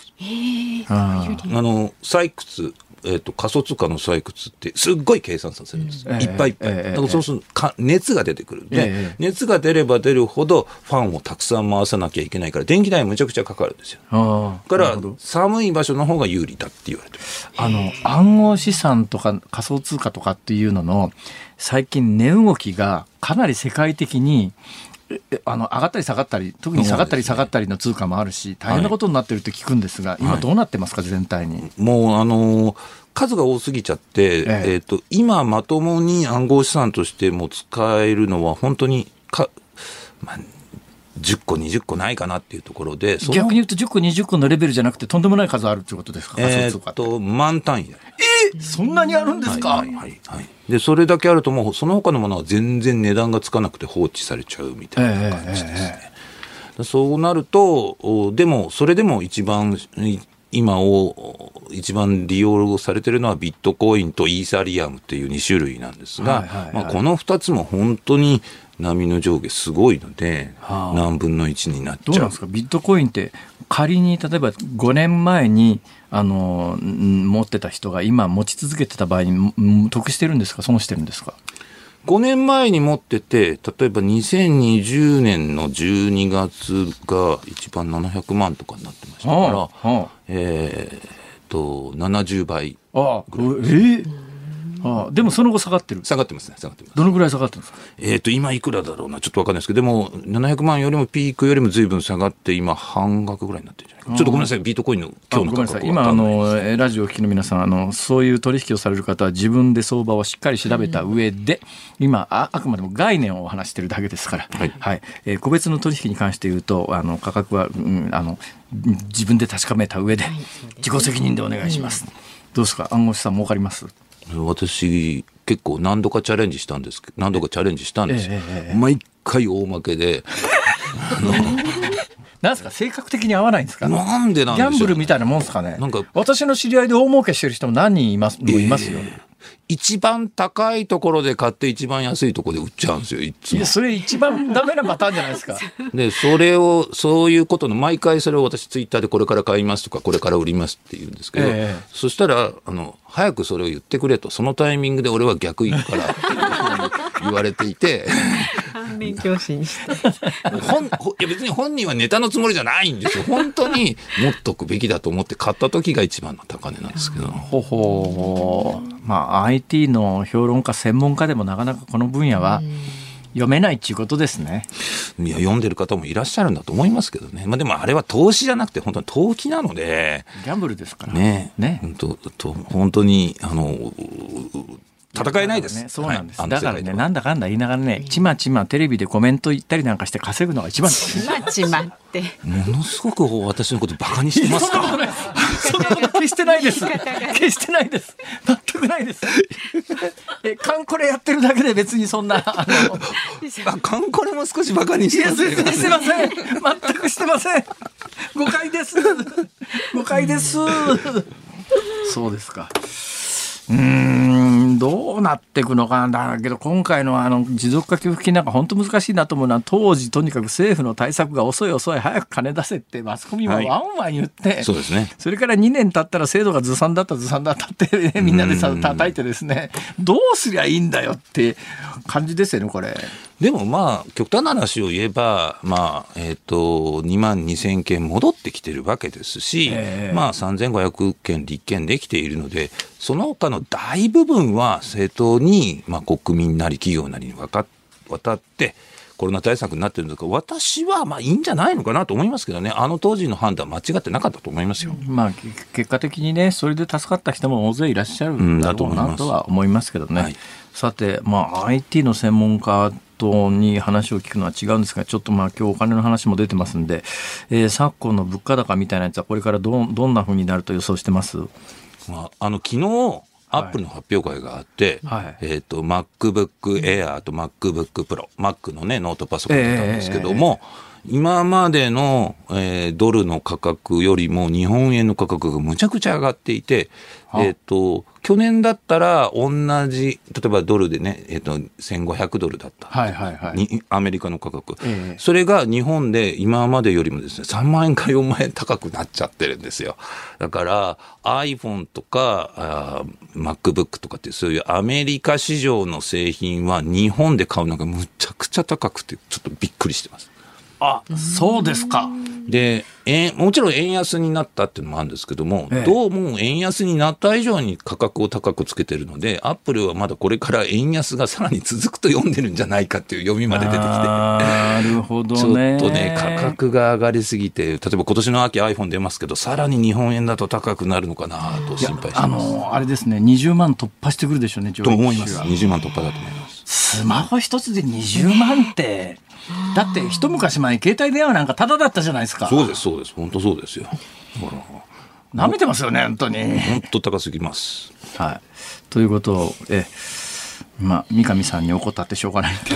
あの、採掘、えーと、仮想通貨の採掘ってすっごい計算させるんです、うん、いっぱいいっぱい、えー、だからそうするとか熱が出てくる。んで、え。ー、熱が出れば出るほどファンをたくさん回さなきゃいけないから電気代むちゃくちゃかかるんですよ。だから寒い場所の方が有利だって言われてあの暗号資産とか仮想通貨とかっていうのの最近値動きがかなり世界的にあの上がったり下がったり特に下がったり下がったりの通貨もあるし大変なことになってるって聞くんですが、はい、今どうなってますか、全体に？もうあの数が多すぎちゃって、えええー、と今まともに暗号資産としても使えるのは本当にか、まあ、10個、20個ないかなっていうところで、逆に言うと10個、20個のレベルじゃなくて、とんでもない数あるということですか、えー、っと、満単位えそんなにあるんですか、はいはい、はい、で、それだけあると、もうその他のものは全然値段がつかなくて放置されちゃうみたいな感じですね。えー、そうなると、でも、それでも一番、今を一番利用されてるのはビットコインとイーサリアムっていう2種類なんですが、まあ、この2つも本当に波の上下すごいので、はあ、何分の1になっちゃう。どうなんですか？ビットコインって仮に例えば5年前にあの持ってた人が今持ち続けてた場合に得してるんですか？損してるんですか？5年前に持ってて、例えば2020年の12月が一番700万とかになってましたから、はあ、えー、っと、70倍ぐらい。ああえー？ああでもその後下がってる？下がってますね下がってます。どのぐらい下がってるんですか？えっ、ー、と今いくらだろうな？ちょっとわかんないですけどでも700万よりもピークよりもずいぶん下がって今半額ぐらいになってるんじゃないか。ちょっとごめんなさいビートコインの今日の価格今あのラジオを聞きの皆さんあのそういう取引をされる方は自分で相場をしっかり調べた上で、うん、今ああくまでも概念をお話してるだけですから、はい、はい、えー、個別の取引に関して言うとあの価格は、うん、あの自分で確かめた上で自己責任でお願いします、うん、どうですか？暗号資産儲かります？私結構何度かチャレンジしたんです何度かチャレンジしたんです、えええ、毎回大負けで。あの なんですか？性格的に合わないんですか？なんでなんギャンブルみたいなもんですかね？なんか私の知り合いで大儲けしてる人も何人います,、いますよ、一番高いところで買って一番安いところで売っちゃうんですよいつも。それ一番ダメなパターンじゃないですか。でそれをそういうことの毎回それを私ツイッターでこれから買いますとかこれから売りますって言うんですけど、えー、そしたらあの早くそれを言ってくれと。そのタイミングで俺は逆行くから 言われていて反面教師にして本いや別に本人はネタのつもりじゃないんですよ本当に持っとくべきだと思って買った時が一番の高値なんですけどほほまあ IT の評論家専門家でもなかなかこの分野は読めないっていうことですね。いや読んでる方もいらっしゃるんだと思いますけどね。まあでもあれは投資じゃなくて本当に投機なので。ギャンブルですからね。ね。本当と本当にあの戦えないです。ね、そうなんです。はい、だからね、なんだかんだ言いながらね、ちまちまテレビでコメント言ったりなんかして稼ぐのが一番ちまちまって。ものすごく私のことバカにしてますか？そんなこと決してないです。決してないです。全くないです。え、カンコレやってるだけで別にそんな、あの、あカンコレも少しバカにしてます、ね。してません。全くしてません。誤解です。誤解です。そうですか。うんどうなっていくのかなんだけど今回のあの持続化給付金なんか本当難しいなと思うのは当時とにかく政府の対策が遅い遅い早く金出せってマスコミもワンワン言って、はい、そうですね、それから2年経ったら制度がずさんだったずさんだったって、ね、みんなでさ叩いてですね。どうすりゃいいんだよって感じですよねこれ。でもまあ、極端な話を言えば、まあ、えっ、ー、と、2万2000件戻ってきてるわけですし、えー、まあ、3500件立件できているので、その他の大部分は政党に、まあ、国民なり企業なりに渡って、コロナ対策になってるんですが、私はまあいいんじゃないのかなと思いますけどね、あの当時の判断、間違ってなかったと思いますよ、まあ、結果的にね、それで助かった人も大勢いらっしゃるんだろうなとは思います。けどね。はい、さて、まあ、IT の専門家とに話を聞くのは違うんですが、ちょっとまあ今日お金の話も出てますんで、えー、昨今の物価高みたいなやつはこれからどどんなふうになると予想してます？まあ、あの昨日アップルの発表会があって、はい、えっ、ー、と、MacBook Air と MacBook Pro、Mac のね、ノートパソコンだったんですけども、えー今までの、えー、ドルの価格よりも日本円の価格がむちゃくちゃ上がっていて、えっ、ー、と、去年だったら同じ、例えばドルでね、えっ、ー、と、1500ドルだった。はいはいはい。アメリカの価格、えー、それが日本で今までよりもですね、3万円から4万円高くなっちゃってるんですよ。だから iPhone とかあ MacBook とかってそういうアメリカ市場の製品は日本で買うのがむちゃくちゃ高くて、ちょっとびっくりしてます。あそうですか。でえもちろん円安になったっていうのもあるんですけども、ええ、どうも円安になった以上に価格を高くつけてるので、アップルはまだこれから円安がさらに続くと読んでるんじゃないかっていう読みまで出てきて、なるほど、ね、ちょっとね、価格が上がりすぎて、例えば今年の秋 iPhone 出ますけど、さらに日本円だと高くなるのかなと心配してます。あのあれですね、20万突破してくるでしょうね、と思います。20万突破だと思います。スマホ一つで20万って。だって一昔前携帯電話なんかタダだったじゃないですか。そうですそうです。本当そうですよ。なめてますよね本当に。本当高すぎます。はい。ということをえまあ三上さんに怒ったってしょうがない。ん で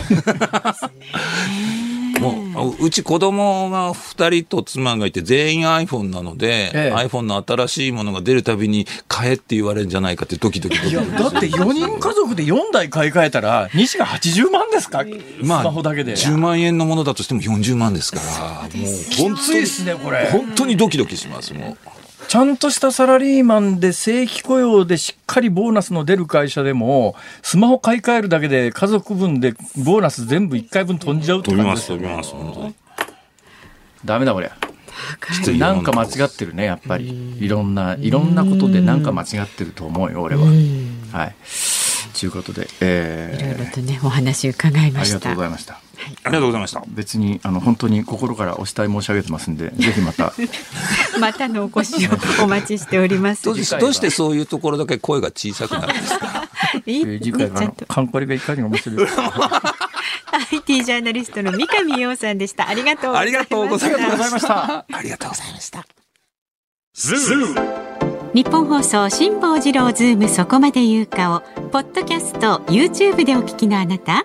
もううち子供が2人と妻がいて全員 iPhone なので、ええ、iPhone の新しいものが出るたびに買えって言われるんじゃないかってドキドキドキ。だって4人家族で4台買い替えたら西が80万ですか、まあ、スマホだけで。10万円のものだとしても40万ですから。もう本当にですねこれ。本当にドキドキしますもう。ちゃんとしたサラリーマンで正規雇用でしっかりボーナスの出る会社でも、スマホ買い替えるだけで家族分でボーナス全部1回分飛んじゃうって感じですよ、飛びます、飛びます、本当に。ダメだこれ。なんか間違ってるね、やっぱり。いろんな、いろんなことでなんか間違ってると思うよ、俺は。はい。ということで、えー、いろいろとね、お話伺いました。ありがとうございました。ありがとうございました。別にあの本当に心からお慕い申し上げてますんで、ぜひまたまたのお越しをお待ちしております。どうしてそういうところだけ声が小さくなるんですか？いい次回からカンコレがいかに面白い。IT ジャーナリストの三上洋さんでした。ありがとうありがとうございました。ありがとうございました。ニッポン放送辛坊治郎ズームそこまで言うかをポッドキャスト YouTube でお聞きのあなた。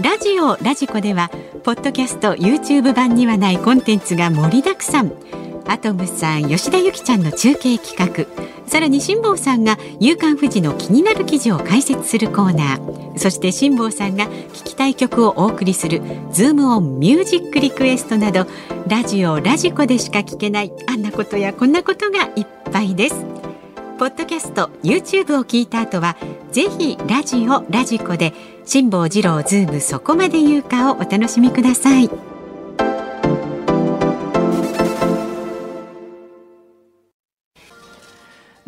ラジオラジコではポッドキャスト YouTube 版にはないコンテンツが盛りだくさん。アトムさん吉田由紀ちゃんの中継企画。さらに辛坊さんが「夕刊富士」の気になる記事を解説するコーナー。そして辛坊さんが聞きたい曲をお送りする「ズームオンミュージックリクエスト」などラジオラジコでしか聞けないあんなことやこんなことがいっぱいです。ポッドキャスト YouTube を聞いた後はぜひラジオラジコで辛坊治郎ズームそこまで言うかをお楽しみください。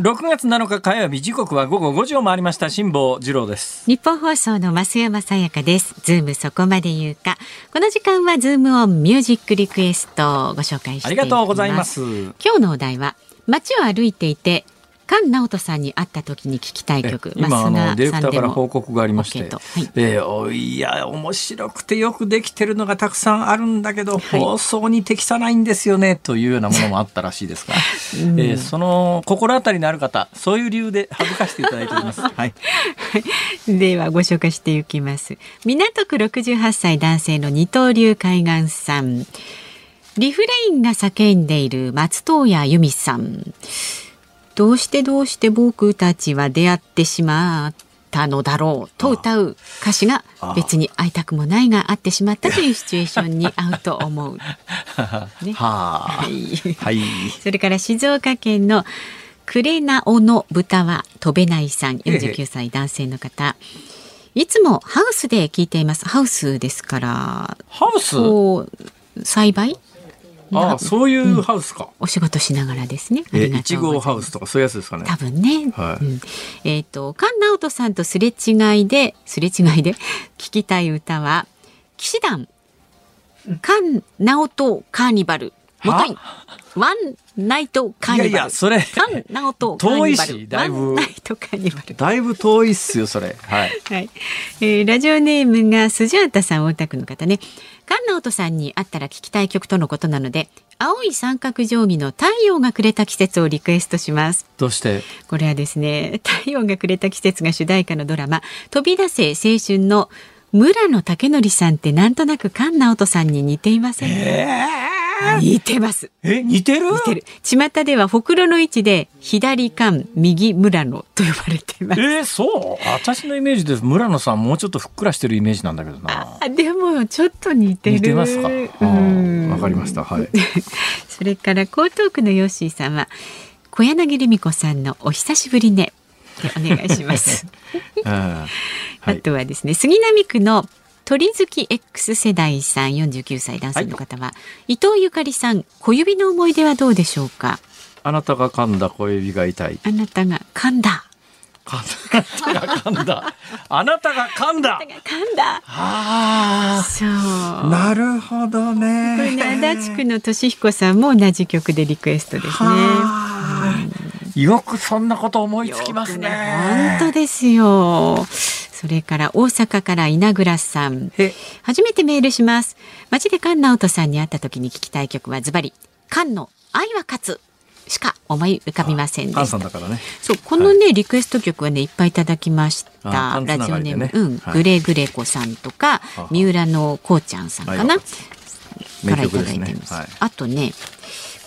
6月7日火曜日時刻は午後5時を回りました辛坊治郎です。ニッポン放送の増山さやかです。ズームそこまで言うか。この時間はズームオンミュージックリクエストをご紹介してありがとうございます。今日のお題は街を歩いていて菅直人さんに会った時に聞きたい曲今あのディレクターから報告がありまして、はい、えー、いや面白くてよくできてるのがたくさんあるんだけど、はい、放送に適さないんですよねというようなものもあったらしいですが、うん、えー、その心当たりのある方そういう理由で省かせていただいております。はい、ではご紹介していきます。港区68歳男性の二刀流海岸さん。リフレインが叫んでいる松任谷由実さん。どうしてどうして僕たちは出会ってしまったのだろうと歌う歌詞が別に会いたくもないが会ってしまったというシチュエーションに合うと思う。ね、はい、はい、それから静岡県のクレナオの豚は飛べないさん49歳男性の方。いつもハウスで聞いています。ハウスですから。ハウス？栽培？ああそういうハウスか、うん、お仕事しながらですね。いちごハウスとかそういうやつですかね。多分ね。はい、うん、えっ、ー、と菅直人さんとすれ違いですれ違いで 聞きたい歌は騎士団菅直人カーニバルもといワンナイトカーニバル。いやいやそれ菅直人遠いしだいぶナイトカーニバル。だいぶ遠いっすよそれ。はい。はい。えー、ラジオネームがスジャータさん大田区の方ね。菅直人さんに会ったら聞きたい曲とのことなので青い三角定規の太陽がくれた季節をリクエストします。どうして？これはですね太陽がくれた季節が主題歌のドラマ飛び出せ青春の村野武則さんってなんとなく菅直人さんに似ていませんえー似てます。え、似てる？似てる。巷ではほくろの位置で左官、右村野と呼ばれています。えー、そう？私のイメージで村野さんもうちょっとふっくらしてるイメージなんだけどな。あ、でもちょっと似てる。似てますか？わかりました。はい。それから江東区のヨッシーさんは小柳ルミ子さんのお久しぶりね。でお願いします。あとはですね杉並区の鳥月 X 世代さん49歳男性の方は、はい、伊藤ゆかりさん小指の思い出はどうでしょうか？あなたが噛んだ小指が痛い。あなたが噛んだ。噛んだ。噛んだ。あなたが噛んだ。噛んだああそう。なるほどね。これね足立区の俊彦さんも同じ曲でリクエストですね、うん、よくそんなこと思いつきますね、ね、本当ですよそれから大阪から稲倉さん。初めてメールします。街で菅直人さんに会った時に聞きたい曲はズバリ、菅の愛は勝つ。しか思い浮かびませんでした。ね、そうこのね、はい、リクエスト曲はねいっぱいいただきました。ラジオネーム、ね、うん、はい、グレグレコさんとか三浦のこうちゃんさんかな、からいただいてます。はい、あとね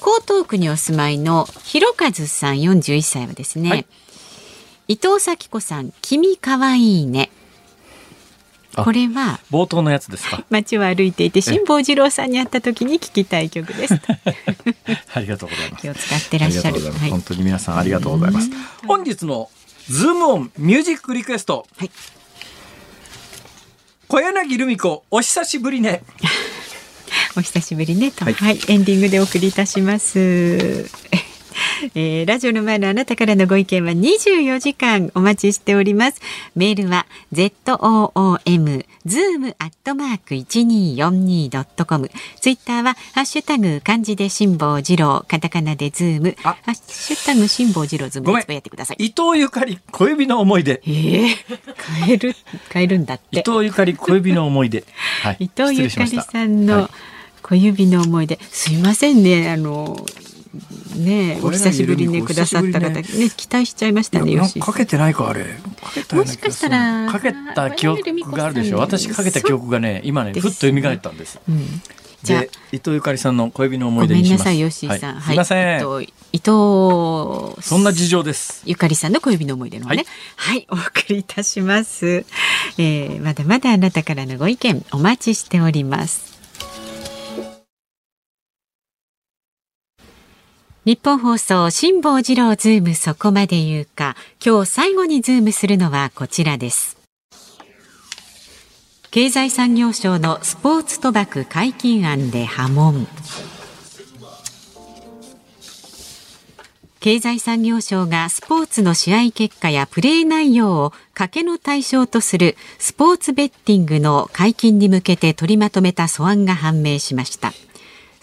江東区にお住まいのひろかずさん41歳はですね、伊藤咲子さん、君かわいいね。これは冒頭のやつですか？街を歩いていて辛坊治郎さんに会った時に聞きたい曲です。ありがとうございます。気を使ってらっしゃる。はい、本当に皆さんありがとうございます。本日のズームオンミュージックリクエスト。はい、小柳ルミ子お久しぶりね。お久しぶりねと、はい、はい、エンディングでお送りいたします。えー、ラジオの前のあなたからのご意見は24時間お待ちしております。メールは z o o m zoom アットマーク一二四二ドットコム。ツイッターはハッシュタグ漢字で辛坊治郎、カタカナでズーム、ハッシュタグ辛坊治郎ズームでつぶやいてください。伊東ゆかり小指の思い出。ええー、変える変えるんだって。伊東ゆかり小指の思い出。はい、伊東ゆかりさんの小指の思い出。すいませんねあの。ねお久しぶりにくださった方ね期待しちゃいましたねかけてないかあれもしかしたらかけた記憶があるでしょ私かけた記憶がね今ねふっと蘇ったんです、うんじゃ伊藤ゆかりさんの小指の思い出にします。ごめんなさい、吉井さん。はい、すみません。伊藤。そんな事情です。ゆかりさんの小指の思い出のね、はい。はい、お送りいたします。えー、まだまだあなたからのご意見お待ちしております。ニッポン放送辛坊治郎ズームそこまで言うか今日最後にズームするのはこちらです。経済産業省のスポーツ賭博解禁案で波紋。経済産業省がスポーツの試合結果やプレー内容を賭けの対象とするスポーツベッティングの解禁に向けて取りまとめた素案が判明しました。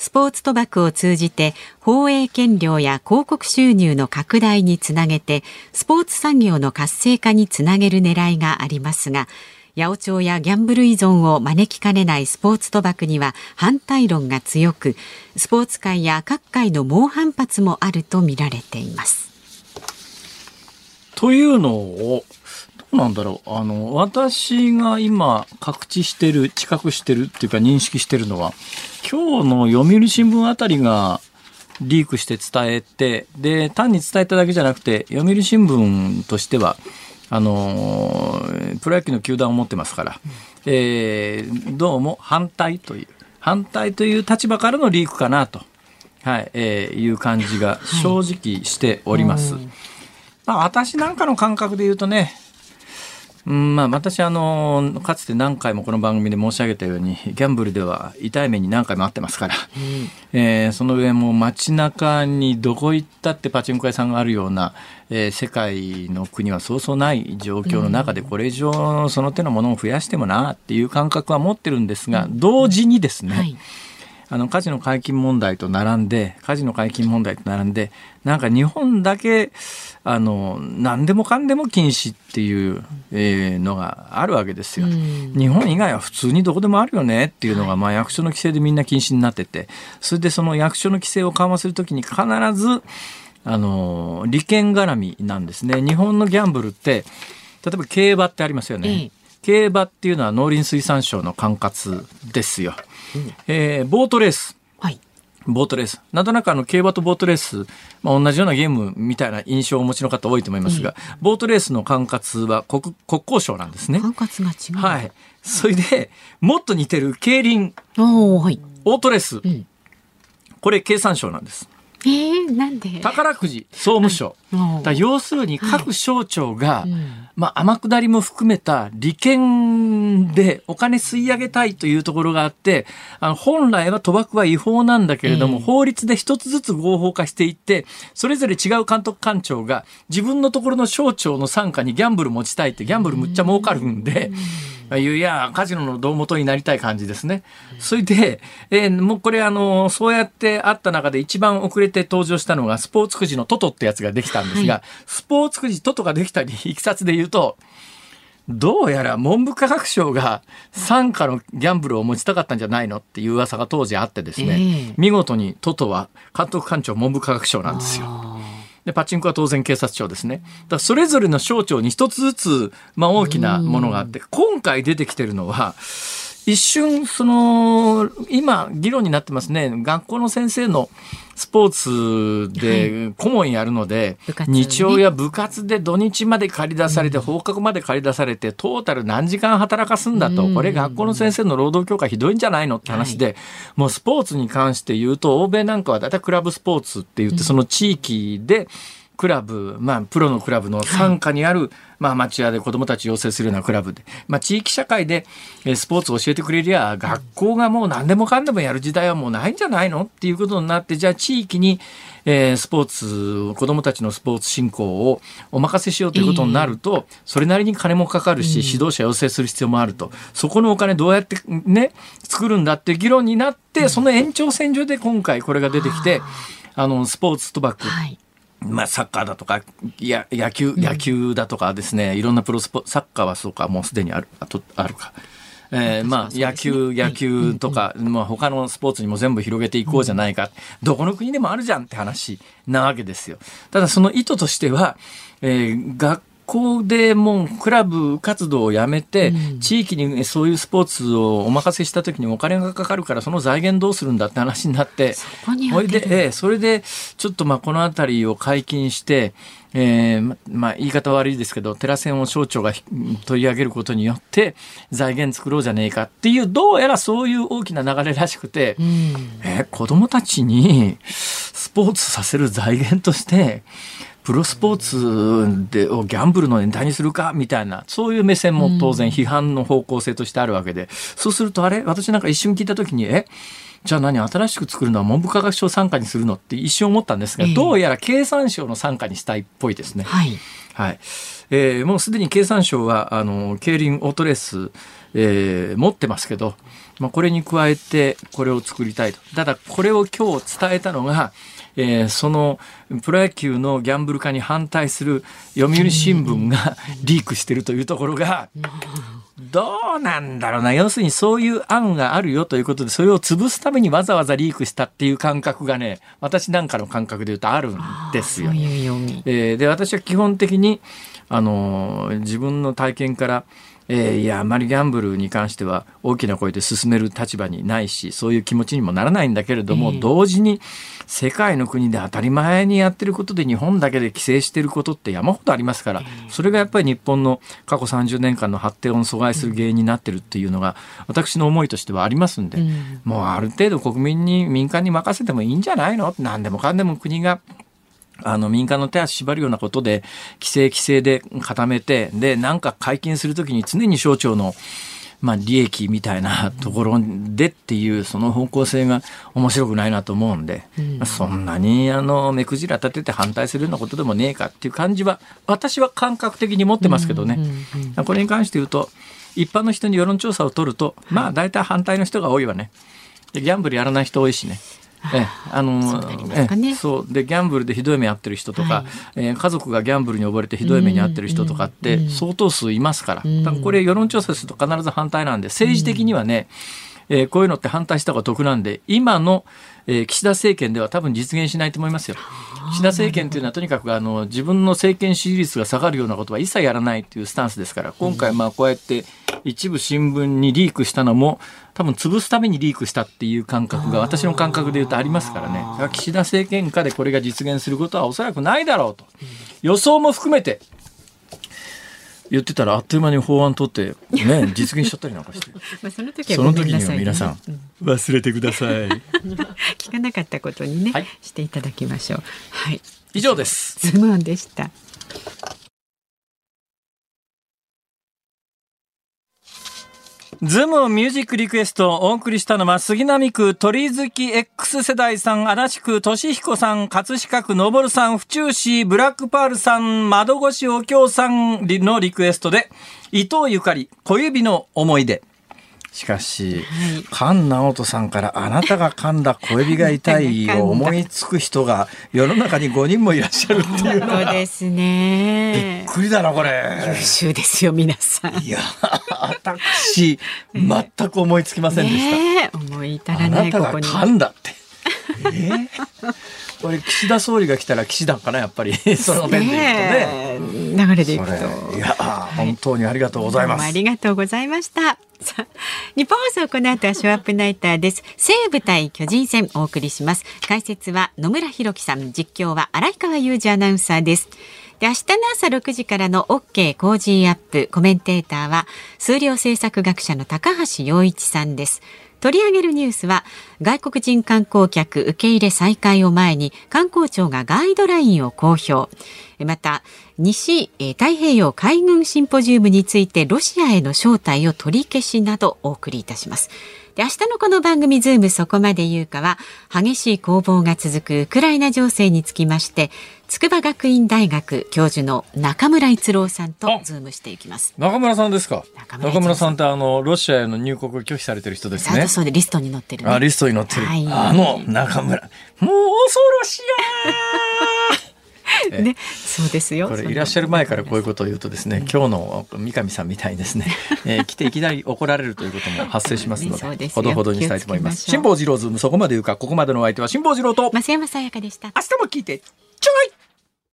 スポーツ賭博を通じて放映権料や広告収入の拡大につなげてスポーツ産業の活性化につなげる狙いがありますが八百長やギャンブル依存を招きかねないスポーツ賭博には反対論が強くスポーツ界や各界の猛反発もあるとみられています。というのをうなんだろうあの私が今確知してる知覚してるっていうか認識してるのは今日の読売新聞あたりがリークして伝えて、で、単に伝えただけじゃなくて、読売新聞としては、あのプロ野球の球団を持ってますから、えー、どうも反対という、反対という立場からのリークかなと、はいえー、いう感じが正直しております。はい、まあ、私なんかの感覚で言うとね、うんまあ、私あのかつて何回もこの番組で申し上げたようにギャンブルでは痛い目に何回もあってますから、うん、えー、その上も街中にどこ行ったってパチンコ屋さんがあるような、えー、世界の国はそうそうない状況の中でこれ以上その手のものを増やしてもなっていう感覚は持ってるんですが同時にですね、はい。あのカジノ解禁問題と並んでカジノ解禁問題と並んでなんか日本だけあの何でもかんでも禁止っていう、えー、のがあるわけですよ。日本以外は普通にどこでもあるよねっていうのが、まあ、役所の規制でみんな禁止になっててそれでその役所の規制を緩和するときに必ずあの利権絡みなんですね。日本のギャンブルって例えば競馬ってありますよね。競馬っていうのは農林水産省の管轄ですよ。えー、ボートレース。はい。ボートレース。なんとなくあの、競馬とボートレース、まあ、同じようなゲームみたいな印象をお持ちの方多いと思いますが、ボートレースの管轄は国、国交省なんですね。管轄が違う。はい。それで、もっと似てる競輪。おはい。オートレース。うん、これ経産省なんです。えー、なんで？宝くじ総務省、はい、要するに各省庁が、はいうん、まあ、天下りも含めた利権でお金吸い上げたいというところがあってあの本来は賭博は違法なんだけれども、えー、法律で一つずつ合法化していってそれぞれ違う監督官庁が自分のところの省庁の傘下にギャンブル持ちたいってギャンブルむっちゃ儲かるんで。いういやカジノの胴元になりたい感じですね。それで、えー、もうこれあのそうやってあった中で一番遅れて登場したのがスポーツくじのトトってやつができたんですが、はい、スポーツくじトトができたりいきさつで言うとどうやら文部科学省が傘下のギャンブルを持ちたかったんじゃないのっていう噂が当時あってですね、えー、見事にトトは監督官庁文部科学省なんですよ。でパチンコは当然警察庁ですね。だそれぞれの省庁に一つずつ、まあ、大きなものがあって、今回出てきてるのは、一瞬、その、今、議論になってますね。学校の先生のスポーツで顧問やるので、はい、日曜や部活で土日まで借り出されて、うん、放課後まで借り出されて、トータル何時間働かすんだと、これ学校の先生の労働強化ひどいんじゃないのって話で、はい、もうスポーツに関して言うと、欧米なんかはだいたいクラブスポーツって言って、その地域で、クラブ、まあ、プロのクラブの傘下にある、はい、まあ、町屋で子供たち養成するようなクラブで、まあ、地域社会でスポーツを教えてくれりゃ、学校がもう何でもかんでもやる時代はもうないんじゃないのっていうことになって、じゃあ地域に、えー、スポーツ、子供たちのスポーツ振興をお任せしようということになると、それなりに金もかかるし、指導者養成する必要もあると。そこのお金どうやってね、作るんだっていう議論になって、その延長線上で今回これが出てきて、あの、スポーツ賭博。はいまあ、サッカーだとかや野球野球だとかですね、いろんなプロスポサッカーはそうかもうすでにあるあとあるか。えー、まあ、野球、野球とか、まあ、他のスポーツにも全部広げていこうじゃないか。どこの国でもあるじゃんって話なわけですよ。ただその意図としては、えー、学校でもうクラブ活動をやめて、地域にそういうスポーツをお任せした時にお金がかかるからその財源どうするんだって話になってそれで、えー、それでちょっとまあこの辺りを解禁してえー、まあ、言い方悪いですけど、テラセンを省庁が取り上げることによって、財源作ろうじゃねえかっていう、どうやらそういう大きな流れらしくて、うん、えー、子供たちにスポーツさせる財源として、プロスポーツでをギャンブルのネタにするかみたいなそういう目線も当然批判の方向性としてあるわけで、そうするとあれ？私なんか一瞬聞いた時にえ？じゃあ何新しく作るのは文部科学省参加にするのって一瞬思ったんですが、どうやら経産省の参加にしたいっぽいですね。はい。はい。えー、もうすでに経産省は、あの、競輪オートレース、えー、持ってますけど、まあ、これに加えてこれを作りたいと。ただ、これを今日伝えたのが、えー、そのプロ野球のギャンブル化に反対する読売新聞がリークしてるというところが、どうなんだろうな。要するにそういう案があるよということで、それを潰すためにわざわざリークしたっていう感覚がね、私なんかの感覚で言うとあるんですよ。えー、で、私は基本的に、あの、自分の体験から、えー、いや、あまりギャンブルに関しては大きな声で進める立場にないし、そういう気持ちにもならないんだけれども、えー、同時に世界の国で当たり前にやってることで日本だけで規制してることって山ほどありますから、それがやっぱり日本の過去30年間の発展を阻害する原因になってるっていうのが、私の思いとしてはありますんで、もうある程度国民に民間に任せてもいいんじゃないの？何でもかんでも国があの民間の手足縛るようなことで規制規制で固めてでなんか解禁するときに常に省庁のまあ、利益みたいなところでっていうその方向性が面白くないなと思うんで、うん、そんなにあの目くじら立てて反対するようなことでもねえかっていう感じは私は感覚的に持ってますけどね、これに関して言うと一般の人に世論調査を取るとまあ大体反対の人が多いわね。ギャンブルやらない人多いしね。えあのえそう。でギャンブルでひどい目に遭ってる人とか、はい、えー、家族がギャンブルに溺れてひどい目に遭ってる人とかって相当数いますから、だからこれ世論調査すると必ず反対なんで政治的にはね、えー、こういうのって反対した方が得なんで今の、えー、岸田政権では多分実現しないと思いますよ。岸田政権というのはとにかくあの自分の政権支持率が下がるようなことは一切やらないというスタンスですから今回まあこうやって一部新聞にリークしたのも多分潰すためにリークしたっていう感覚が私の感覚で言うとありますからね。岸田政権下でこれが実現することはおそらくないだろうと。予想も含めて言ってたらあっという間に法案取ってね 実現しちゃったりなんかして。まあその時は、ね、その時には皆さん、忘れてください。聞かなかったことにね、はい、していただきましょう。はい。以上です。ズームオンでしたズームミュージックリクエストをお送りしたのは、杉並区鳥月 X 世代さん、足立区俊彦さん、葛飾区昇さん、府中市ブラックパールさん、窓越しお京さんのリクエストで、伊藤ゆかり、小指の思い出。しかし、菅直人さんからあなたが噛んだ小指が痛いを思いつく人が世の中に5人もいらっしゃるっていうのがですね。びっくりだなこれ。優秀ですよ皆さん。いや私全く思いつきませんでした、思い至らないあなたが噛んだってえーこれ岸田総理が来たら岸田かなやっぱり。その面で言うとね。流れでいくと。いや、本当にありがとうございます。ありがとうございました。ニッポン放送この後はショーアップナイターです。西武対巨人戦お送りします。解説は野村弘樹さん実況は荒川裕二アナウンサーです。で明日の朝6時からの OK コージーアップコメンテーターは数量政策学者の高橋洋一さんです取り上げるニュースは外国人観光客受け入れ再開を前に観光庁がガイドラインを公表。また西太平洋海軍シンポジウムについてロシアへの招待を取り消しなどお送りいたします。で明日のこの番組ズームそこまで言うかは激しい攻防が続くウクライナ情勢につきまして筑波学院大学教授の中村逸郎さんとズームしていきます。中村さんですか？中村さん。ってあのロシアへの入国を拒否されてる人ですね。そうでリストに載ってる、ね、あリストに載ってる、はい、あの中村もう恐ろしい ね、そうですよ。これいらっしゃる前からこういうことを言うとですね、今日の三上さんみたいにですね、えー、来ていきなり怒られるということも発生しますので、でほどほどにしたいと思います。辛坊治郎ズームそこまで言うか、ここまでのお相手は辛坊治郎と増山さやかでした。明日も聞いてちょい